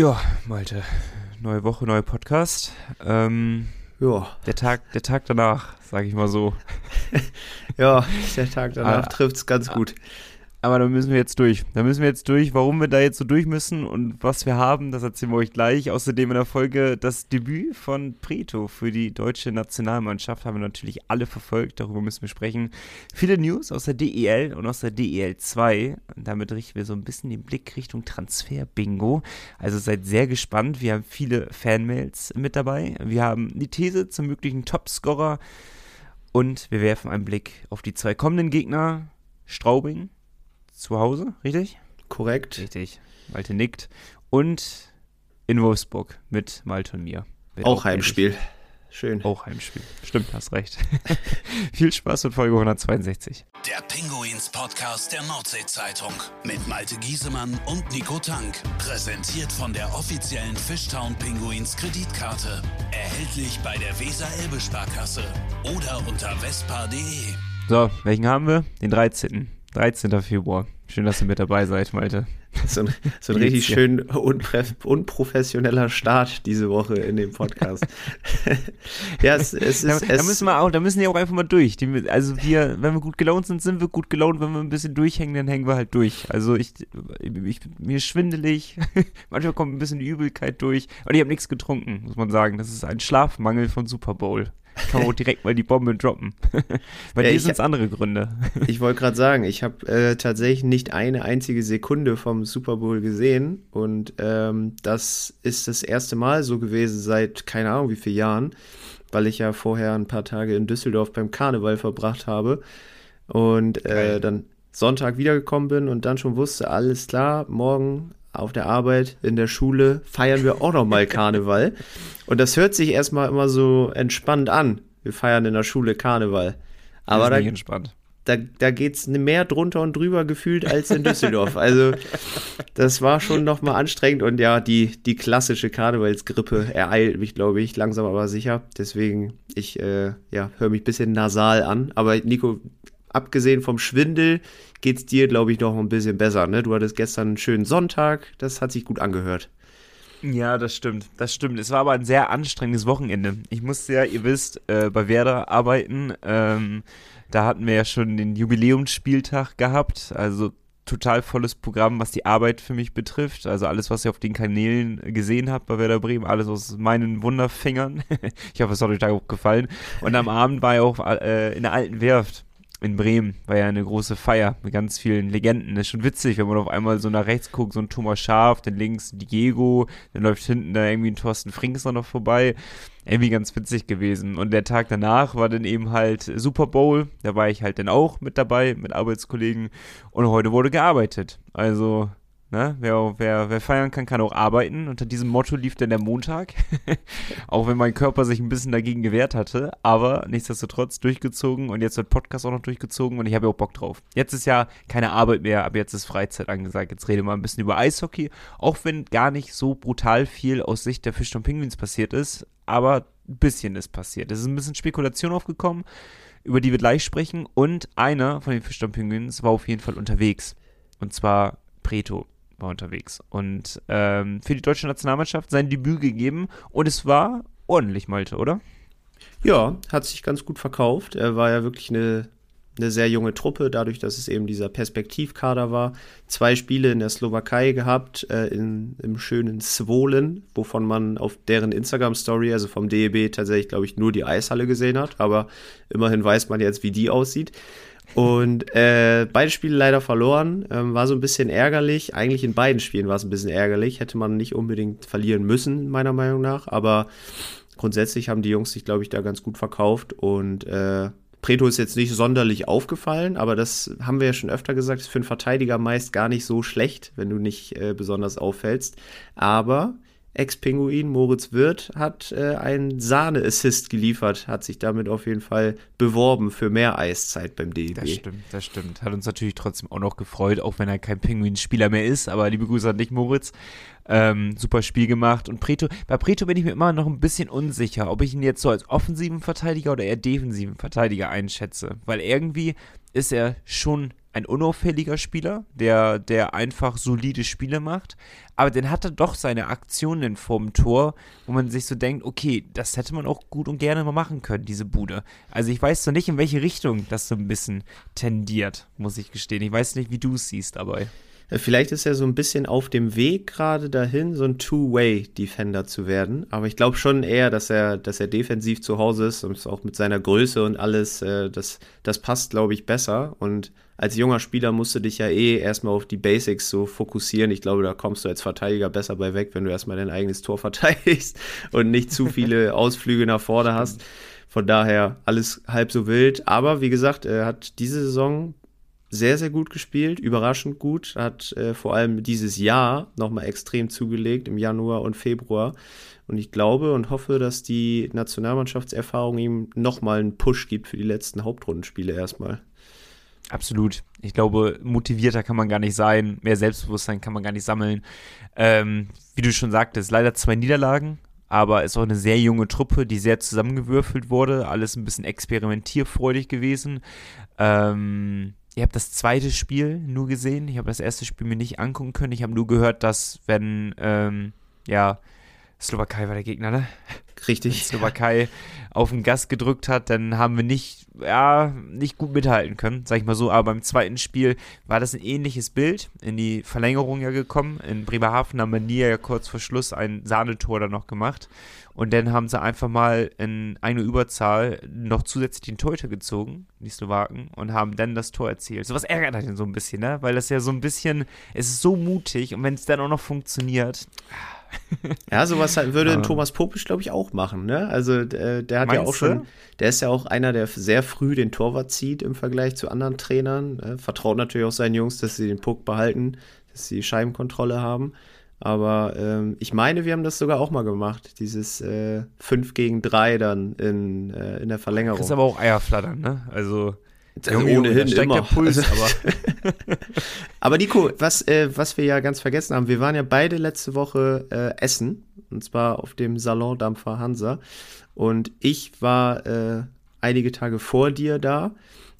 Ja, Malte. Neue Woche, neuer Podcast. Ähm, ja. Der Tag, der Tag danach, sage ich mal so. ja, der Tag danach ah, trifft es ganz gut. Aber da müssen wir jetzt durch. Da müssen wir jetzt durch. Warum wir da jetzt so durch müssen und was wir haben, das erzählen wir euch gleich. Außerdem in der Folge das Debüt von Preto für die deutsche Nationalmannschaft haben wir natürlich alle verfolgt. Darüber müssen wir sprechen. Viele News aus der DEL und aus der DEL 2. Und damit richten wir so ein bisschen den Blick Richtung Transfer-Bingo. Also seid sehr gespannt. Wir haben viele Fanmails mit dabei. Wir haben die These zum möglichen Topscorer. Und wir werfen einen Blick auf die zwei kommenden Gegner. Straubing zu Hause, richtig? Korrekt. Richtig. Malte nickt. Und in Wolfsburg mit Malte und mir. Wird auch, auch Heimspiel. Schön. Auch Heimspiel. Stimmt, hast recht. Viel Spaß mit Folge 162. Der Pinguins Podcast der Nordsee-Zeitung mit Malte Giesemann und Nico Tank. Präsentiert von der offiziellen Fishtown Pinguins Kreditkarte. Erhältlich bei der Weser-Elbe-Sparkasse oder unter vespa.de. So, welchen haben wir? Den 13. 13. Februar. Schön, dass ihr mit dabei seid, Malte. So ein, so ein richtig schön unprofessioneller Start diese Woche in dem Podcast. ja, es, es ist. Da, da, müssen wir auch, da müssen die auch einfach mal durch. Die, also wir, wenn wir gut gelaunt sind, sind wir gut gelaunt. Wenn wir ein bisschen durchhängen, dann hängen wir halt durch. Also ich, ich mir schwindelig. Manchmal kommt ein bisschen die Übelkeit durch. Und ich habe nichts getrunken, muss man sagen. Das ist ein Schlafmangel von Super Bowl. Kann man auch direkt mal die Bombe droppen. Bei ja, dir sind es andere Gründe. ich wollte gerade sagen, ich habe äh, tatsächlich nicht eine einzige Sekunde vom Super Bowl gesehen. Und ähm, das ist das erste Mal so gewesen seit keine Ahnung wie vielen Jahren, weil ich ja vorher ein paar Tage in Düsseldorf beim Karneval verbracht habe. Und äh, dann Sonntag wiedergekommen bin und dann schon wusste, alles klar, morgen auf der Arbeit, in der Schule feiern wir auch nochmal Karneval. Und das hört sich erstmal immer so entspannt an. Wir feiern in der Schule Karneval. Aber da, entspannt. da, da geht es mehr drunter und drüber gefühlt als in Düsseldorf. also das war schon nochmal anstrengend und ja, die, die klassische Karnevalsgrippe ereilt mich, glaube ich, langsam aber sicher. Deswegen, ich äh, ja, höre mich ein bisschen nasal an. Aber Nico, abgesehen vom Schwindel geht es dir, glaube ich, noch ein bisschen besser. Ne? Du hattest gestern einen schönen Sonntag, das hat sich gut angehört. Ja, das stimmt, das stimmt. Es war aber ein sehr anstrengendes Wochenende. Ich musste ja, ihr wisst, äh, bei Werder arbeiten. Ähm, da hatten wir ja schon den Jubiläumsspieltag gehabt, also total volles Programm, was die Arbeit für mich betrifft. Also alles, was ihr auf den Kanälen gesehen habt bei Werder Bremen, alles aus meinen Wunderfingern. ich hoffe, es hat euch da auch gefallen. Und am Abend war ich auch äh, in der alten Werft in Bremen war ja eine große Feier mit ganz vielen Legenden. Das ist schon witzig, wenn man auf einmal so nach rechts guckt, so ein Thomas Schaf, dann links Diego, dann läuft hinten da irgendwie ein Thorsten Frings noch vorbei. Irgendwie ganz witzig gewesen. Und der Tag danach war dann eben halt Super Bowl. Da war ich halt dann auch mit dabei, mit Arbeitskollegen. Und heute wurde gearbeitet. Also Ne? Wer, wer, wer feiern kann, kann auch arbeiten. Unter diesem Motto lief dann der Montag. auch wenn mein Körper sich ein bisschen dagegen gewehrt hatte. Aber nichtsdestotrotz durchgezogen und jetzt wird Podcast auch noch durchgezogen und ich habe ja auch Bock drauf. Jetzt ist ja keine Arbeit mehr, aber jetzt ist Freizeit angesagt. Jetzt rede mal ein bisschen über Eishockey. Auch wenn gar nicht so brutal viel aus Sicht der Fisch und Penguins passiert ist. Aber ein bisschen ist passiert. Es ist ein bisschen Spekulation aufgekommen, über die wir gleich sprechen. Und einer von den Fisch und Penguins war auf jeden Fall unterwegs. Und zwar Preto war unterwegs und ähm, für die deutsche Nationalmannschaft sein Debüt gegeben und es war ordentlich, Malte, oder? Ja, hat sich ganz gut verkauft. Er war ja wirklich eine, eine sehr junge Truppe, dadurch, dass es eben dieser Perspektivkader war. Zwei Spiele in der Slowakei gehabt, äh, in, im schönen Zwolen, wovon man auf deren Instagram-Story, also vom DEB, tatsächlich, glaube ich, nur die Eishalle gesehen hat. Aber immerhin weiß man jetzt, wie die aussieht. Und äh, beide Spiele leider verloren. Ähm, war so ein bisschen ärgerlich. Eigentlich in beiden Spielen war es ein bisschen ärgerlich. Hätte man nicht unbedingt verlieren müssen, meiner Meinung nach. Aber grundsätzlich haben die Jungs sich, glaube ich, da ganz gut verkauft. Und äh, Preto ist jetzt nicht sonderlich aufgefallen, aber das haben wir ja schon öfter gesagt, ist für einen Verteidiger meist gar nicht so schlecht, wenn du nicht äh, besonders auffällst. Aber Ex-Pinguin Moritz Wirth hat äh, einen Sahne-Assist geliefert, hat sich damit auf jeden Fall beworben für mehr Eiszeit beim DEB. Das stimmt, das stimmt. Hat uns natürlich trotzdem auch noch gefreut, auch wenn er kein Pinguin-Spieler mehr ist. Aber liebe Grüße an dich, Moritz. Ähm, super Spiel gemacht. Und Preto, bei Preto bin ich mir immer noch ein bisschen unsicher, ob ich ihn jetzt so als offensiven Verteidiger oder eher defensiven Verteidiger einschätze. Weil irgendwie ist er schon ein unauffälliger Spieler, der, der einfach solide Spiele macht. Aber dann hat er doch seine Aktionen vorm Tor, wo man sich so denkt, okay, das hätte man auch gut und gerne mal machen können, diese Bude. Also ich weiß so nicht, in welche Richtung das so ein bisschen tendiert, muss ich gestehen. Ich weiß nicht, wie du es siehst dabei. Äh, vielleicht ist er so ein bisschen auf dem Weg gerade dahin, so ein Two-Way-Defender zu werden. Aber ich glaube schon eher, dass er, dass er defensiv zu Hause ist und auch mit seiner Größe und alles, äh, das, das passt, glaube ich, besser. Und als junger Spieler musst du dich ja eh erstmal auf die Basics so fokussieren. Ich glaube, da kommst du als Verteidiger besser bei weg, wenn du erstmal dein eigenes Tor verteidigst und nicht zu viele Ausflüge nach vorne hast. Von daher alles halb so wild. Aber wie gesagt, er hat diese Saison sehr, sehr gut gespielt, überraschend gut, hat äh, vor allem dieses Jahr nochmal extrem zugelegt im Januar und Februar. Und ich glaube und hoffe, dass die Nationalmannschaftserfahrung ihm nochmal einen Push gibt für die letzten Hauptrundenspiele erstmal. Absolut. Ich glaube, motivierter kann man gar nicht sein, mehr Selbstbewusstsein kann man gar nicht sammeln. Ähm, wie du schon sagtest, leider zwei Niederlagen, aber es ist auch eine sehr junge Truppe, die sehr zusammengewürfelt wurde, alles ein bisschen experimentierfreudig gewesen. Ähm, Ihr habt das zweite Spiel nur gesehen. Ich habe das erste Spiel mir nicht angucken können. Ich habe nur gehört, dass wenn, ähm, ja, Slowakei war der Gegner, ne? Richtig. Slowakei auf den Gas gedrückt hat, dann haben wir nicht, ja, nicht gut mithalten können, sag ich mal so. Aber beim zweiten Spiel war das ein ähnliches Bild. In die Verlängerung ja gekommen. In Bremerhaven haben wir nie ja kurz vor Schluss ein Sahnetor dann noch gemacht. Und dann haben sie einfach mal in eine Überzahl noch zusätzlich den Torhüter gezogen, die Slowaken, und haben dann das Tor erzielt. So was ärgert einen so ein bisschen, ne? Weil das ja so ein bisschen, es ist so mutig und wenn es dann auch noch funktioniert. Ja, sowas würde ja. Thomas Popisch, glaube ich, auch machen. Ne? Also der, der hat Meinst ja auch schon, der ist ja auch einer, der sehr früh den Torwart zieht im Vergleich zu anderen Trainern. Ne? Vertraut natürlich auch seinen Jungs, dass sie den Puck behalten, dass sie Scheibenkontrolle haben. Aber ähm, ich meine, wir haben das sogar auch mal gemacht, dieses äh, 5 gegen 3 dann in, äh, in der Verlängerung. Das ist aber auch Eierflattern, ne? Also, also Junge, ohnehin Junge, immer. Puls, also, aber. aber Nico, was, äh, was wir ja ganz vergessen haben, wir waren ja beide letzte Woche äh, essen, und zwar auf dem Salondampfer Hansa. Und ich war äh, einige Tage vor dir da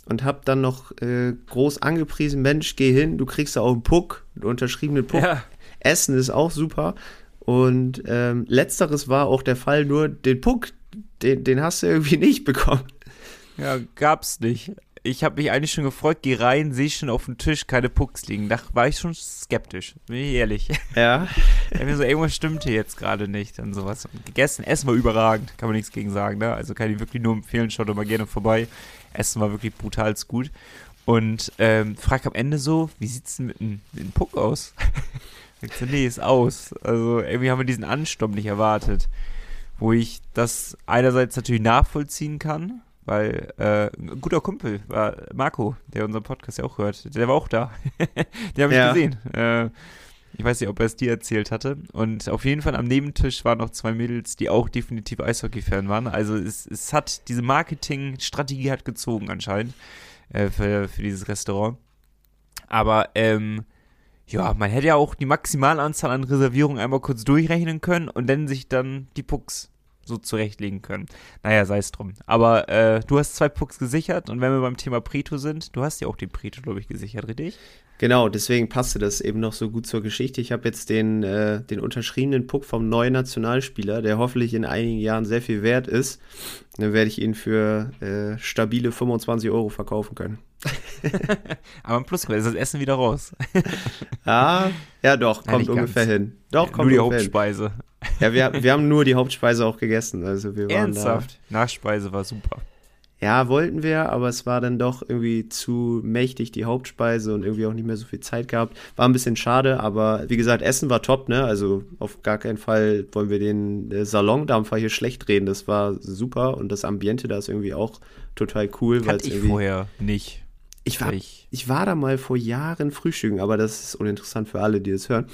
und hab dann noch äh, groß angepriesen, Mensch, geh hin, du kriegst da auch einen Puck, einen unterschriebenen Puck. Ja. Essen ist auch super. Und ähm, letzteres war auch der Fall, nur den Puck, den, den hast du irgendwie nicht bekommen. Ja, gab's nicht. Ich habe mich eigentlich schon gefreut, geh rein, sehe schon auf dem Tisch keine Pucks liegen. Da war ich schon skeptisch, bin ich ehrlich. Ja. ja mir so, irgendwas stimmte jetzt gerade nicht und sowas. Und gegessen, Essen war überragend, kann man nichts gegen sagen, ne? Also kann ich wirklich nur empfehlen, schaut doch mal gerne vorbei. Essen war wirklich brutal gut. Und ähm, frag am Ende so, wie sieht's denn mit dem Puck aus? Ich so, nee, ist aus. Also irgendwie haben wir diesen Ansturm nicht erwartet. Wo ich das einerseits natürlich nachvollziehen kann, weil äh, ein guter Kumpel war Marco, der unseren Podcast ja auch hört, der war auch da. den habe ich ja. gesehen. Äh, ich weiß nicht, ob er es dir erzählt hatte. Und auf jeden Fall am Nebentisch waren noch zwei Mädels, die auch definitiv Eishockey-Fan waren. Also es, es hat, diese Marketing-Strategie hat gezogen anscheinend äh, für, für dieses Restaurant. Aber ähm, ja, man hätte ja auch die Maximalanzahl an Reservierungen einmal kurz durchrechnen können und dann sich dann die Pucks so zurechtlegen können. Naja, sei es drum. Aber äh, du hast zwei Pucks gesichert und wenn wir beim Thema Preto sind, du hast ja auch den Preto, glaube ich, gesichert, richtig? Genau, deswegen passte das eben noch so gut zur Geschichte. Ich habe jetzt den, äh, den unterschriebenen Puck vom neuen Nationalspieler, der hoffentlich in einigen Jahren sehr viel wert ist. Dann werde ich ihn für äh, stabile 25 Euro verkaufen können. Aber im Plus ist das Essen wieder raus. ah, ja doch, kommt ja, ungefähr hin. Doch, kommt nur die Hauptspeise. Hin. Ja, wir, wir haben nur die Hauptspeise auch gegessen. Also wir waren Ernsthaft? Da. Nachspeise war super. Ja, wollten wir, aber es war dann doch irgendwie zu mächtig, die Hauptspeise und irgendwie auch nicht mehr so viel Zeit gehabt. War ein bisschen schade, aber wie gesagt, Essen war top, ne? Also auf gar keinen Fall wollen wir den äh, Salondampfer hier schlecht reden. Das war super und das Ambiente da ist irgendwie auch total cool. Kannte ich vorher nicht. Ich war, ich, ich war da mal vor Jahren frühstücken, aber das ist uninteressant für alle, die das hören.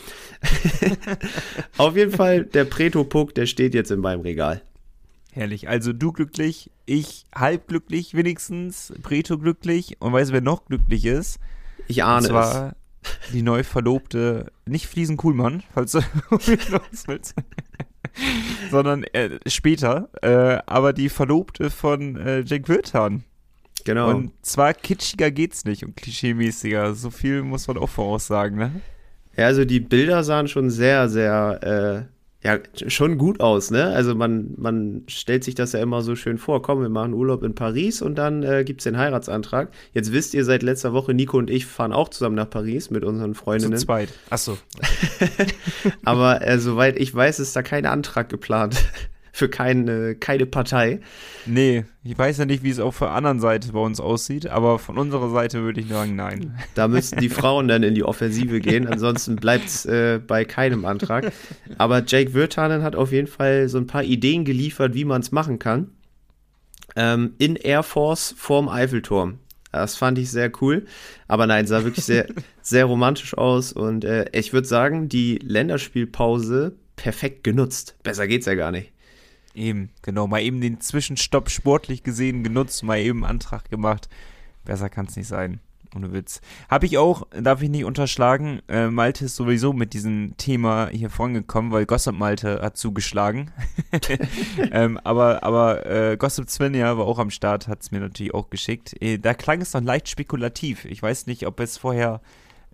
Auf jeden Fall, der Preto-Puck, der steht jetzt in meinem Regal. Herrlich. Also du glücklich, ich halb glücklich wenigstens, Preto glücklich. Und weißt du, wer noch glücklich ist? Ich ahne und zwar es. die neu Verlobte, nicht Fliesen Kuhlmann, falls du willst. sondern äh, später, äh, aber die Verlobte von äh, Jake Wiltan. Genau. Und zwar kitschiger geht's nicht und klischeemäßiger. So viel muss man auch voraussagen, ne? Ja, also die Bilder sahen schon sehr, sehr, äh, ja, schon gut aus, ne? Also man, man stellt sich das ja immer so schön vor. Komm, wir machen Urlaub in Paris und dann äh, gibt es den Heiratsantrag. Jetzt wisst ihr seit letzter Woche, Nico und ich fahren auch zusammen nach Paris mit unseren Zu Freundinnen. zweit. Achso. Aber äh, soweit ich weiß, ist da kein Antrag geplant. Für keine, keine Partei. Nee, ich weiß ja nicht, wie es auf der anderen Seite bei uns aussieht, aber von unserer Seite würde ich sagen, nein. Da müssten die Frauen dann in die Offensive gehen. Ansonsten bleibt es äh, bei keinem Antrag. Aber Jake Wirtanen hat auf jeden Fall so ein paar Ideen geliefert, wie man es machen kann. Ähm, in Air Force vorm Eiffelturm. Das fand ich sehr cool. Aber nein, sah wirklich sehr, sehr romantisch aus. Und äh, ich würde sagen, die Länderspielpause perfekt genutzt. Besser geht's ja gar nicht. Eben, genau. Mal eben den Zwischenstopp sportlich gesehen genutzt, mal eben Antrag gemacht. Besser kann es nicht sein. Ohne Witz. Habe ich auch, darf ich nicht unterschlagen, äh, Malte ist sowieso mit diesem Thema hier vorangekommen, weil Gossip Malte hat zugeschlagen. ähm, aber aber äh, Gossip Svenja war auch am Start, hat es mir natürlich auch geschickt. Äh, da klang es noch leicht spekulativ. Ich weiß nicht, ob es vorher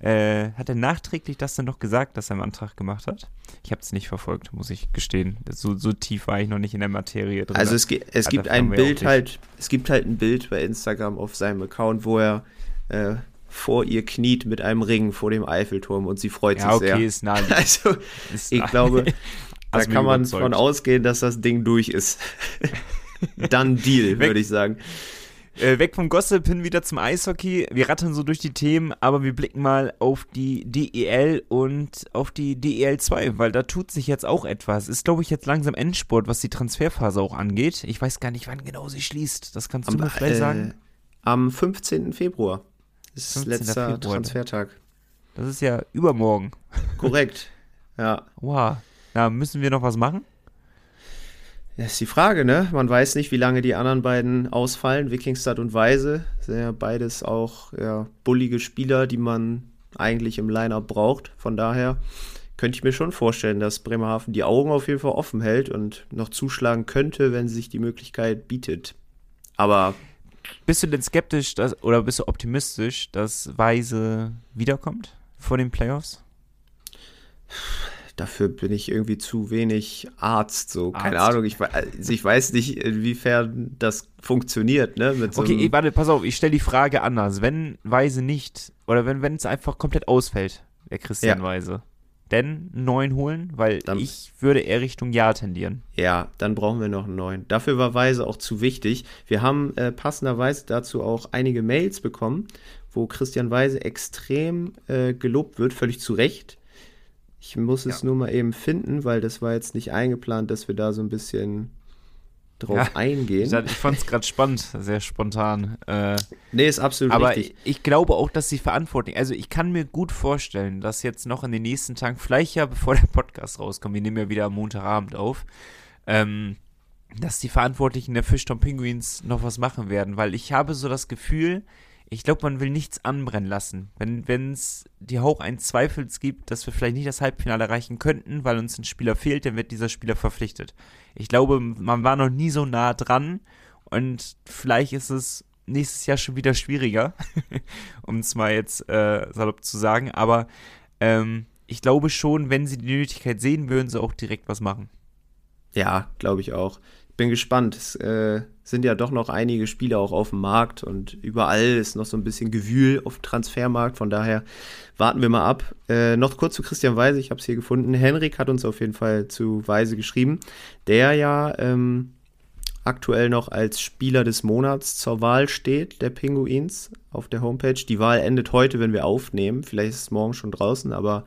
äh, hat er nachträglich das dann noch gesagt, dass er einen Antrag gemacht hat? Ich habe es nicht verfolgt, muss ich gestehen. So, so tief war ich noch nicht in der Materie drin. Also es, ge- es gibt ein Bild halt, es gibt halt ein Bild bei Instagram auf seinem Account, wo er äh, vor ihr kniet mit einem Ring vor dem Eiffelturm und sie freut ja, sich okay, sehr. ist naheliegend. Also Ist ich nah- glaube, da kann man überzeugt. von ausgehen, dass das Ding durch ist. Dann Deal, würde ich sagen. Äh, weg vom Gossip hin wieder zum Eishockey. Wir rattern so durch die Themen, aber wir blicken mal auf die DEL und auf die DEL 2, weil da tut sich jetzt auch etwas. Ist, glaube ich, jetzt langsam Endspurt, was die Transferphase auch angeht. Ich weiß gar nicht, wann genau sie schließt. Das kannst du mir vielleicht äh, sagen. Am 15. Februar ist 15. letzter Februar. Transfertag. Das ist ja übermorgen. Korrekt. Ja. Wow. Na, müssen wir noch was machen? Das ist die Frage, ne? Man weiß nicht, wie lange die anderen beiden ausfallen. Wikingstad und Weise sind ja beides auch ja, bullige Spieler, die man eigentlich im Line-Up braucht. Von daher könnte ich mir schon vorstellen, dass Bremerhaven die Augen auf jeden Fall offen hält und noch zuschlagen könnte, wenn sich die Möglichkeit bietet. Aber Bist du denn skeptisch dass, oder bist du optimistisch, dass Weise wiederkommt vor den Playoffs? Dafür bin ich irgendwie zu wenig Arzt. So, keine Arzt. Ahnung. Ich, also ich weiß nicht, inwiefern das funktioniert, ne? So Okay, eh, warte, pass auf, ich stelle die Frage anders. Wenn Weise nicht, oder wenn wenn es einfach komplett ausfällt, der Christian Ja. Weise, denn einen neuen holen? Weil Dann- ich würde eher Richtung Ja tendieren. Ja, dann brauchen wir noch einen neuen. Dafür war Weise auch zu wichtig. Wir haben äh, passenderweise dazu auch einige Mails bekommen, wo Christian Weise extrem äh, gelobt wird, völlig zu Recht. Ich muss es Ja. nur mal eben finden, weil das war jetzt nicht eingeplant, dass wir da so ein bisschen drauf Ja, eingehen. Ich, fand es gerade spannend, sehr spontan. Äh, nee, ist absolut aber richtig. ich, ich glaube auch, dass die Verantwortung, also ich kann mir gut vorstellen, dass jetzt noch in den nächsten Tagen, vielleicht ja bevor der Podcast rauskommt, wir nehmen ja wieder am Montagabend auf, ähm, dass die Verantwortlichen der Fischtown Penguins noch was machen werden, weil ich habe so das Gefühl, ich glaube, man will nichts anbrennen lassen. Wenn es die Hauch eines Zweifels gibt, dass wir vielleicht nicht das Halbfinale erreichen könnten, weil uns ein Spieler fehlt, dann wird dieser Spieler verpflichtet. Ich glaube, man war noch nie so nah dran und vielleicht ist es nächstes Jahr schon wieder schwieriger, um es mal jetzt äh, salopp zu sagen. Aber ähm, ich glaube schon, wenn sie die Nötigkeit sehen, würden sie auch direkt was machen. Ja, glaube ich auch. Bin gespannt. Es äh, sind ja doch noch einige Spieler auch auf dem Markt und überall ist noch so ein bisschen Gewühl auf dem Transfermarkt. Von daher warten wir mal ab. Äh, noch kurz zu Christian Weise, ich habe es hier gefunden. Henrik hat uns auf jeden Fall zu Weise geschrieben, der ja ähm, aktuell noch als Spieler des Monats zur Wahl steht, der Pinguins auf der Homepage. Die Wahl endet heute, wenn wir aufnehmen. Vielleicht ist es morgen schon draußen, aber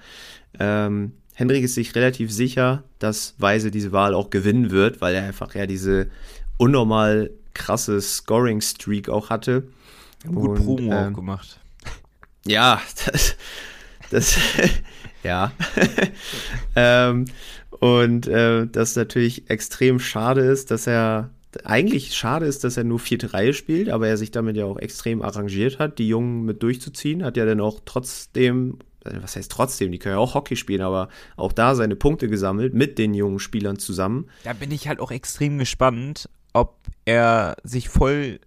ähm, Henrik ist sich relativ sicher, dass Weise diese Wahl auch gewinnen wird, weil er einfach ja diese unnormal krasse Scoring-Streak auch hatte. Gut Und, Promo ähm, auch gemacht. Ja, das, das ja. ähm, und äh, das natürlich extrem schade ist, dass er eigentlich schade ist, dass er nur vierte Reihe spielt, aber er sich damit ja auch extrem arrangiert hat, die Jungen mit durchzuziehen, hat ja dann auch trotzdem, was heißt trotzdem, die können ja auch Hockey spielen, aber auch da seine Punkte gesammelt mit den jungen Spielern zusammen. Da bin ich halt auch extrem gespannt, ob er sich voll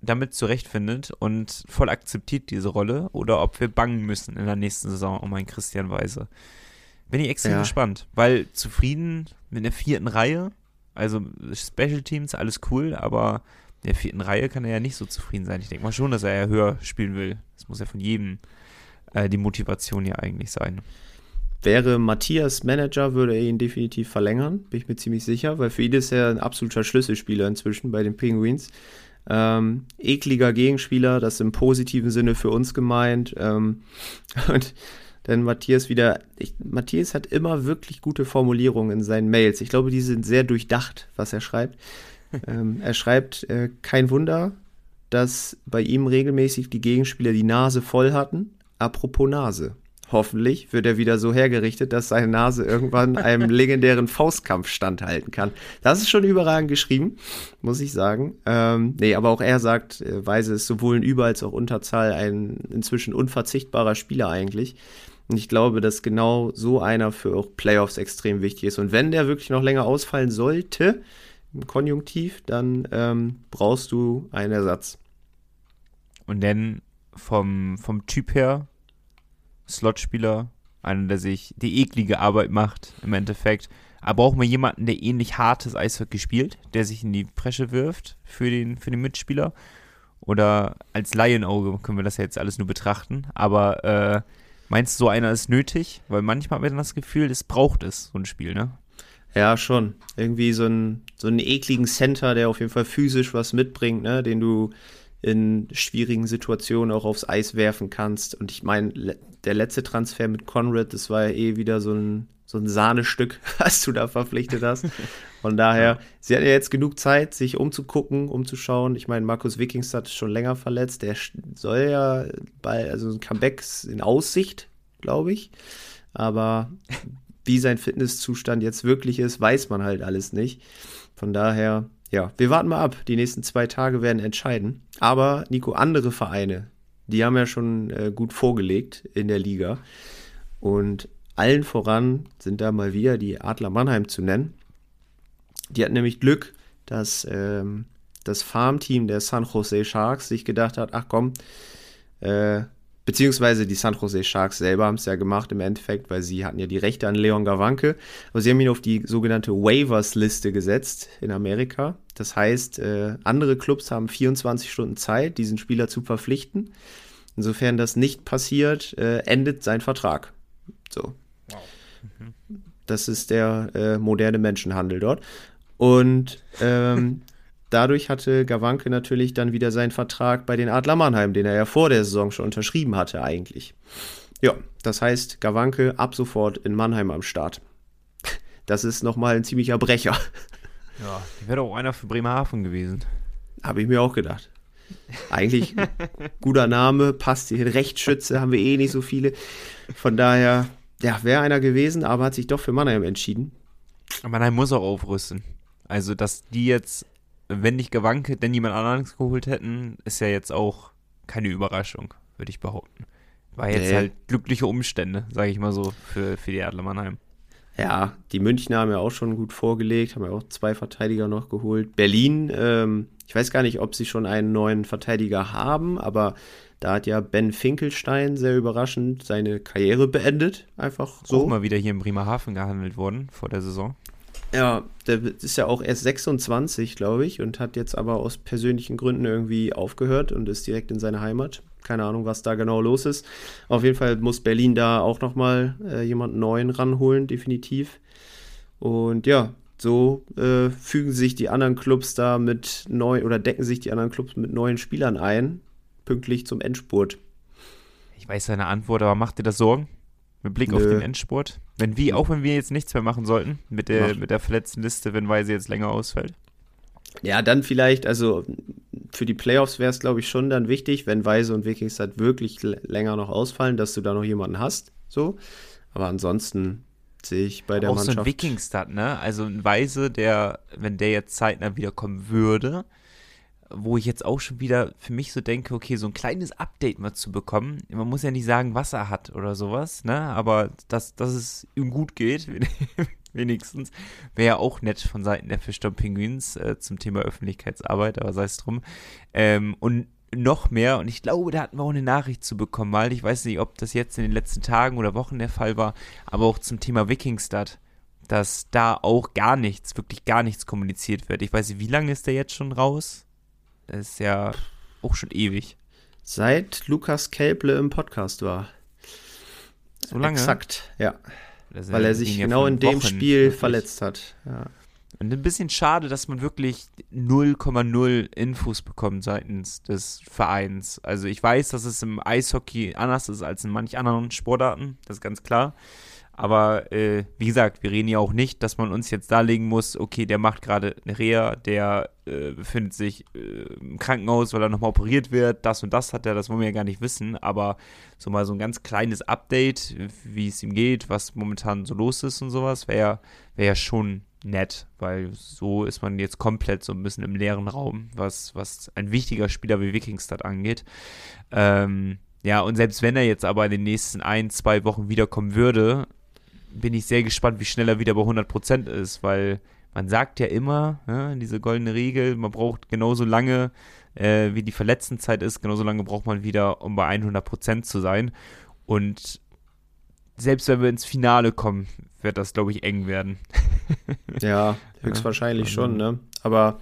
damit zurechtfindet und voll akzeptiert diese Rolle oder ob wir bangen müssen in der nächsten Saison um einen Christian Weise. Bin ich extrem ja. gespannt, weil zufrieden mit der vierten Reihe, also Special Teams, alles cool, aber in der vierten Reihe kann er ja nicht so zufrieden sein. Ich denke mal schon, dass er ja höher spielen will. Das muss ja von jedem äh, die Motivation ja eigentlich sein. Wäre Matthias Manager, würde er ihn definitiv verlängern, bin ich mir ziemlich sicher, weil für ihn ist er ein absoluter Schlüsselspieler inzwischen bei den Penguins. Ähm, ekliger Gegenspieler, das im positiven Sinne für uns gemeint. Ähm, und dann Matthias wieder, ich, Matthias hat immer wirklich gute Formulierungen in seinen Mails. Ich glaube, die sind sehr durchdacht, was er schreibt. ähm, er schreibt, äh, kein Wunder, dass bei ihm regelmäßig die Gegenspieler die Nase voll hatten. Apropos Nase. Hoffentlich wird er wieder so hergerichtet, dass seine Nase irgendwann einem legendären Faustkampf standhalten kann. Das ist schon überragend geschrieben, muss ich sagen. Ähm, nee, aber auch er sagt, äh, Weise ist sowohl in Über- als auch Unterzahl ein inzwischen unverzichtbarer Spieler eigentlich. Und ich glaube, dass genau so einer für auch Playoffs extrem wichtig ist. Und wenn der wirklich noch länger ausfallen sollte, im Konjunktiv, dann ähm, brauchst du einen Ersatz. Und dann vom, vom Typ her, Slotspieler, einer, der sich die eklige Arbeit macht, im Endeffekt. Aber brauchen wir jemanden, der ähnlich hartes Eishockey spielt, der sich in die Presche wirft für den, für den Mitspieler? Oder als Laienauge können wir das ja jetzt alles nur betrachten. Aber äh, Meinst du, so einer ist nötig? Weil manchmal hat man das Gefühl, es braucht es, so ein Spiel, ne? Ja, schon. Irgendwie so, ein, so einen ekligen Center, der auf jeden Fall physisch was mitbringt, ne? den du in schwierigen Situationen auch aufs Eis werfen kannst. Und ich meine, der letzte Transfer mit Conrad, das war ja eh wieder so ein, so ein Sahnestück, was du da verpflichtet hast. Von daher, sie hat ja jetzt genug Zeit, sich umzugucken, umzuschauen. Ich meine, Markus Wikingstad ist schon länger verletzt. Der soll ja bei, also ein Comeback in Aussicht, glaube ich. Aber wie sein Fitnesszustand jetzt wirklich ist, weiß man halt alles nicht. Von daher, ja, wir warten mal ab. Die nächsten zwei Tage werden entscheiden. Aber, Nico, andere Vereine, die haben ja schon äh, gut vorgelegt in der Liga. Und allen voran sind da mal wieder die Adler Mannheim zu nennen. Die hatten nämlich Glück, dass ähm, das Farmteam der San Jose Sharks sich gedacht hat, ach komm, äh, beziehungsweise die San Jose Sharks selber haben es ja gemacht im Endeffekt, weil sie hatten ja die Rechte an Leon Gawanke, aber sie haben ihn auf die sogenannte Waivers-Liste gesetzt in Amerika. Das heißt, äh, andere Clubs haben 24 Stunden Zeit, diesen Spieler zu verpflichten. Insofern das nicht passiert, äh, endet sein Vertrag. So. Wow. Mhm. Das ist der äh, moderne Menschenhandel dort. Und ähm, dadurch hatte Gawanke natürlich dann wieder seinen Vertrag bei den Adler Mannheim, den er ja vor der Saison schon unterschrieben hatte eigentlich. Ja, das heißt, Gawanke ab sofort in Mannheim am Start. Das ist nochmal ein ziemlicher Brecher. Ja, wäre doch auch einer für Bremerhaven gewesen. Habe ich mir auch gedacht. Eigentlich guter Name, passt hier. Rechtsschütze haben wir eh nicht so viele. Von daher, ja, wäre einer gewesen, aber hat sich doch für Mannheim entschieden. Mannheim muss auch aufrüsten. Also, dass die jetzt, wenn nicht gewankt, denn jemand anderes geholt hätten, ist ja jetzt auch keine Überraschung, würde ich behaupten. War jetzt nee. halt glückliche Umstände, sage ich mal so, für, für die Adler Mannheim. Ja, die Münchner haben ja auch schon gut vorgelegt, haben ja auch zwei Verteidiger noch geholt. Berlin, ähm, ich weiß gar nicht, ob sie schon einen neuen Verteidiger haben, aber da hat ja Ben Finkelstein sehr überraschend seine Karriere beendet. Einfach so. Auch mal wieder hier in Bremerhaven gehandelt worden vor der Saison. Ja, der ist ja auch erst 26, glaube ich, und hat jetzt aber aus persönlichen Gründen irgendwie aufgehört und ist direkt in seine Heimat. Keine Ahnung, was da genau los ist. Auf jeden Fall muss Berlin da auch nochmal äh, jemanden neuen ranholen, definitiv. Und ja, so äh, fügen sich die anderen Clubs da mit neu oder decken sich die anderen Clubs mit neuen Spielern ein, pünktlich zum Endspurt. Ich weiß seine Antwort, aber macht dir das Sorgen? Mit Blick Nö. auf den Endspurt? Wenn wir, auch wenn wir jetzt nichts mehr machen sollten mit der, mit der verletzten Liste, wenn Weise jetzt länger ausfällt. Ja, dann vielleicht, also für die Playoffs wäre es, glaube ich, schon dann wichtig, wenn Weise und Vikings halt wirklich länger noch ausfallen, dass du da noch jemanden hast. So. Aber ansonsten sehe ich bei der auch Mannschaft. Auch so ein Vikingstad, ne? Also ein Weise, der, wenn der jetzt zeitnah wiederkommen würde, wo ich jetzt auch schon wieder für mich so denke, okay, so ein kleines Update mal zu bekommen. Man muss ja nicht sagen, was er hat oder sowas, ne? Aber dass, dass es ihm gut geht, wenigstens. Wäre ja auch nett von Seiten der Fischtown Penguins äh, zum Thema Öffentlichkeitsarbeit, aber sei es drum. Ähm, und noch mehr, und ich glaube, da hatten wir auch eine Nachricht zu bekommen, weil ich weiß nicht, ob das jetzt in den letzten Tagen oder Wochen der Fall war, aber auch zum Thema Wikingstad, dass da auch gar nichts, wirklich gar nichts kommuniziert wird. Ich weiß nicht, wie lange ist der jetzt schon raus? Das ist ja auch schon ewig. Seit Lukas Kelble im Podcast war. So lange? Exakt, ja. Weil er sich genau in dem Wochen Spiel wirklich. verletzt hat. Ja. Und ein bisschen schade, dass man wirklich 0,0 Infos bekommt seitens des Vereins. Also ich weiß, dass es im Eishockey anders ist als in manch anderen Sportarten, das ist ganz klar. Aber äh, wie gesagt, wir reden ja auch nicht, dass man uns jetzt darlegen muss, okay, der macht gerade eine Reha, der äh, befindet sich äh, im Krankenhaus, weil er nochmal operiert wird, das und das hat er, das wollen wir ja gar nicht wissen. Aber so mal so ein ganz kleines Update, wie es ihm geht, was momentan so los ist und sowas, wäre wär ja schon nett, weil so ist man jetzt komplett so ein bisschen im leeren Raum, was, was ein wichtiger Spieler wie Wikingstad angeht. Ähm, ja, und selbst wenn er jetzt aber in den nächsten ein, zwei Wochen wiederkommen würde, bin ich sehr gespannt, wie schnell er wieder bei 100% ist, weil man sagt ja immer, ja, diese goldene Regel, man braucht genauso lange, äh, wie die Verletztenzeit ist, genauso lange braucht man wieder, um bei 100% zu sein. Und selbst wenn wir ins Finale kommen, wird das, glaube ich, eng werden. ja, höchstwahrscheinlich ja, schon, ne? Aber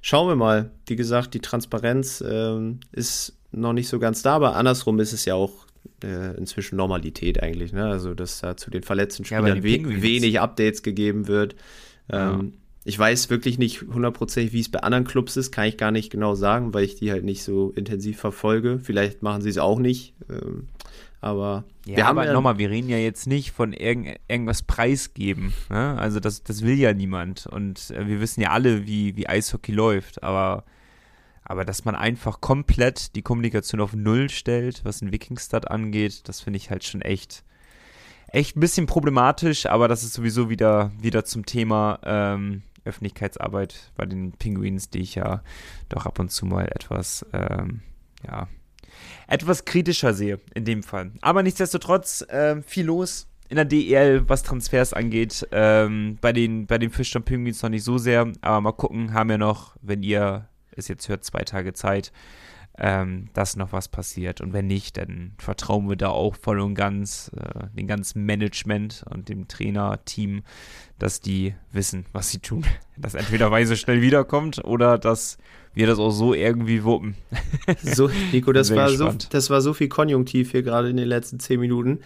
schauen wir mal. Wie gesagt, die Transparenz ähm, ist noch nicht so ganz da, aber andersrum ist es ja auch äh, inzwischen Normalität eigentlich, ne? Also, dass da zu den verletzten Spielern ja, we wenig Updates gegeben wird. Ähm, ja. Ich weiß wirklich nicht hundertprozentig, wie es bei anderen Clubs ist, kann ich gar nicht genau sagen, weil ich die halt nicht so intensiv verfolge. Vielleicht machen sie es auch nicht. Ähm, aber ja, wir haben aber ja nochmal, wir reden ja jetzt nicht von irgend, irgendwas preisgeben. Ne? Also das, das will ja niemand. Und äh, wir wissen ja alle, wie, wie Eishockey läuft. Aber, aber dass man einfach komplett die Kommunikation auf Null stellt, was ein Wikingstad angeht, das finde ich halt schon echt, echt ein bisschen problematisch. Aber das ist sowieso wieder, wieder zum Thema ähm, Öffentlichkeitsarbeit bei den Penguins, die ich ja doch ab und zu mal etwas, ähm, ja, etwas kritischer sehe in dem Fall. Aber nichtsdestotrotz äh, viel los in der DEL, was Transfers angeht. Ähm, bei den, bei den Fischern Penguins noch nicht so sehr, aber mal gucken, haben wir noch, wenn ihr es jetzt hört, zwei Tage Zeit, ähm, dass noch was passiert. Und wenn nicht, dann vertrauen wir da auch voll und ganz äh, dem ganzen Management und dem Trainerteam, dass die wissen, was sie tun. Dass entweder Weise schnell wiederkommt oder dass wir das auch so irgendwie wuppen. So, Nico, das war so, das war so viel Konjunktiv hier gerade in den letzten zehn Minuten.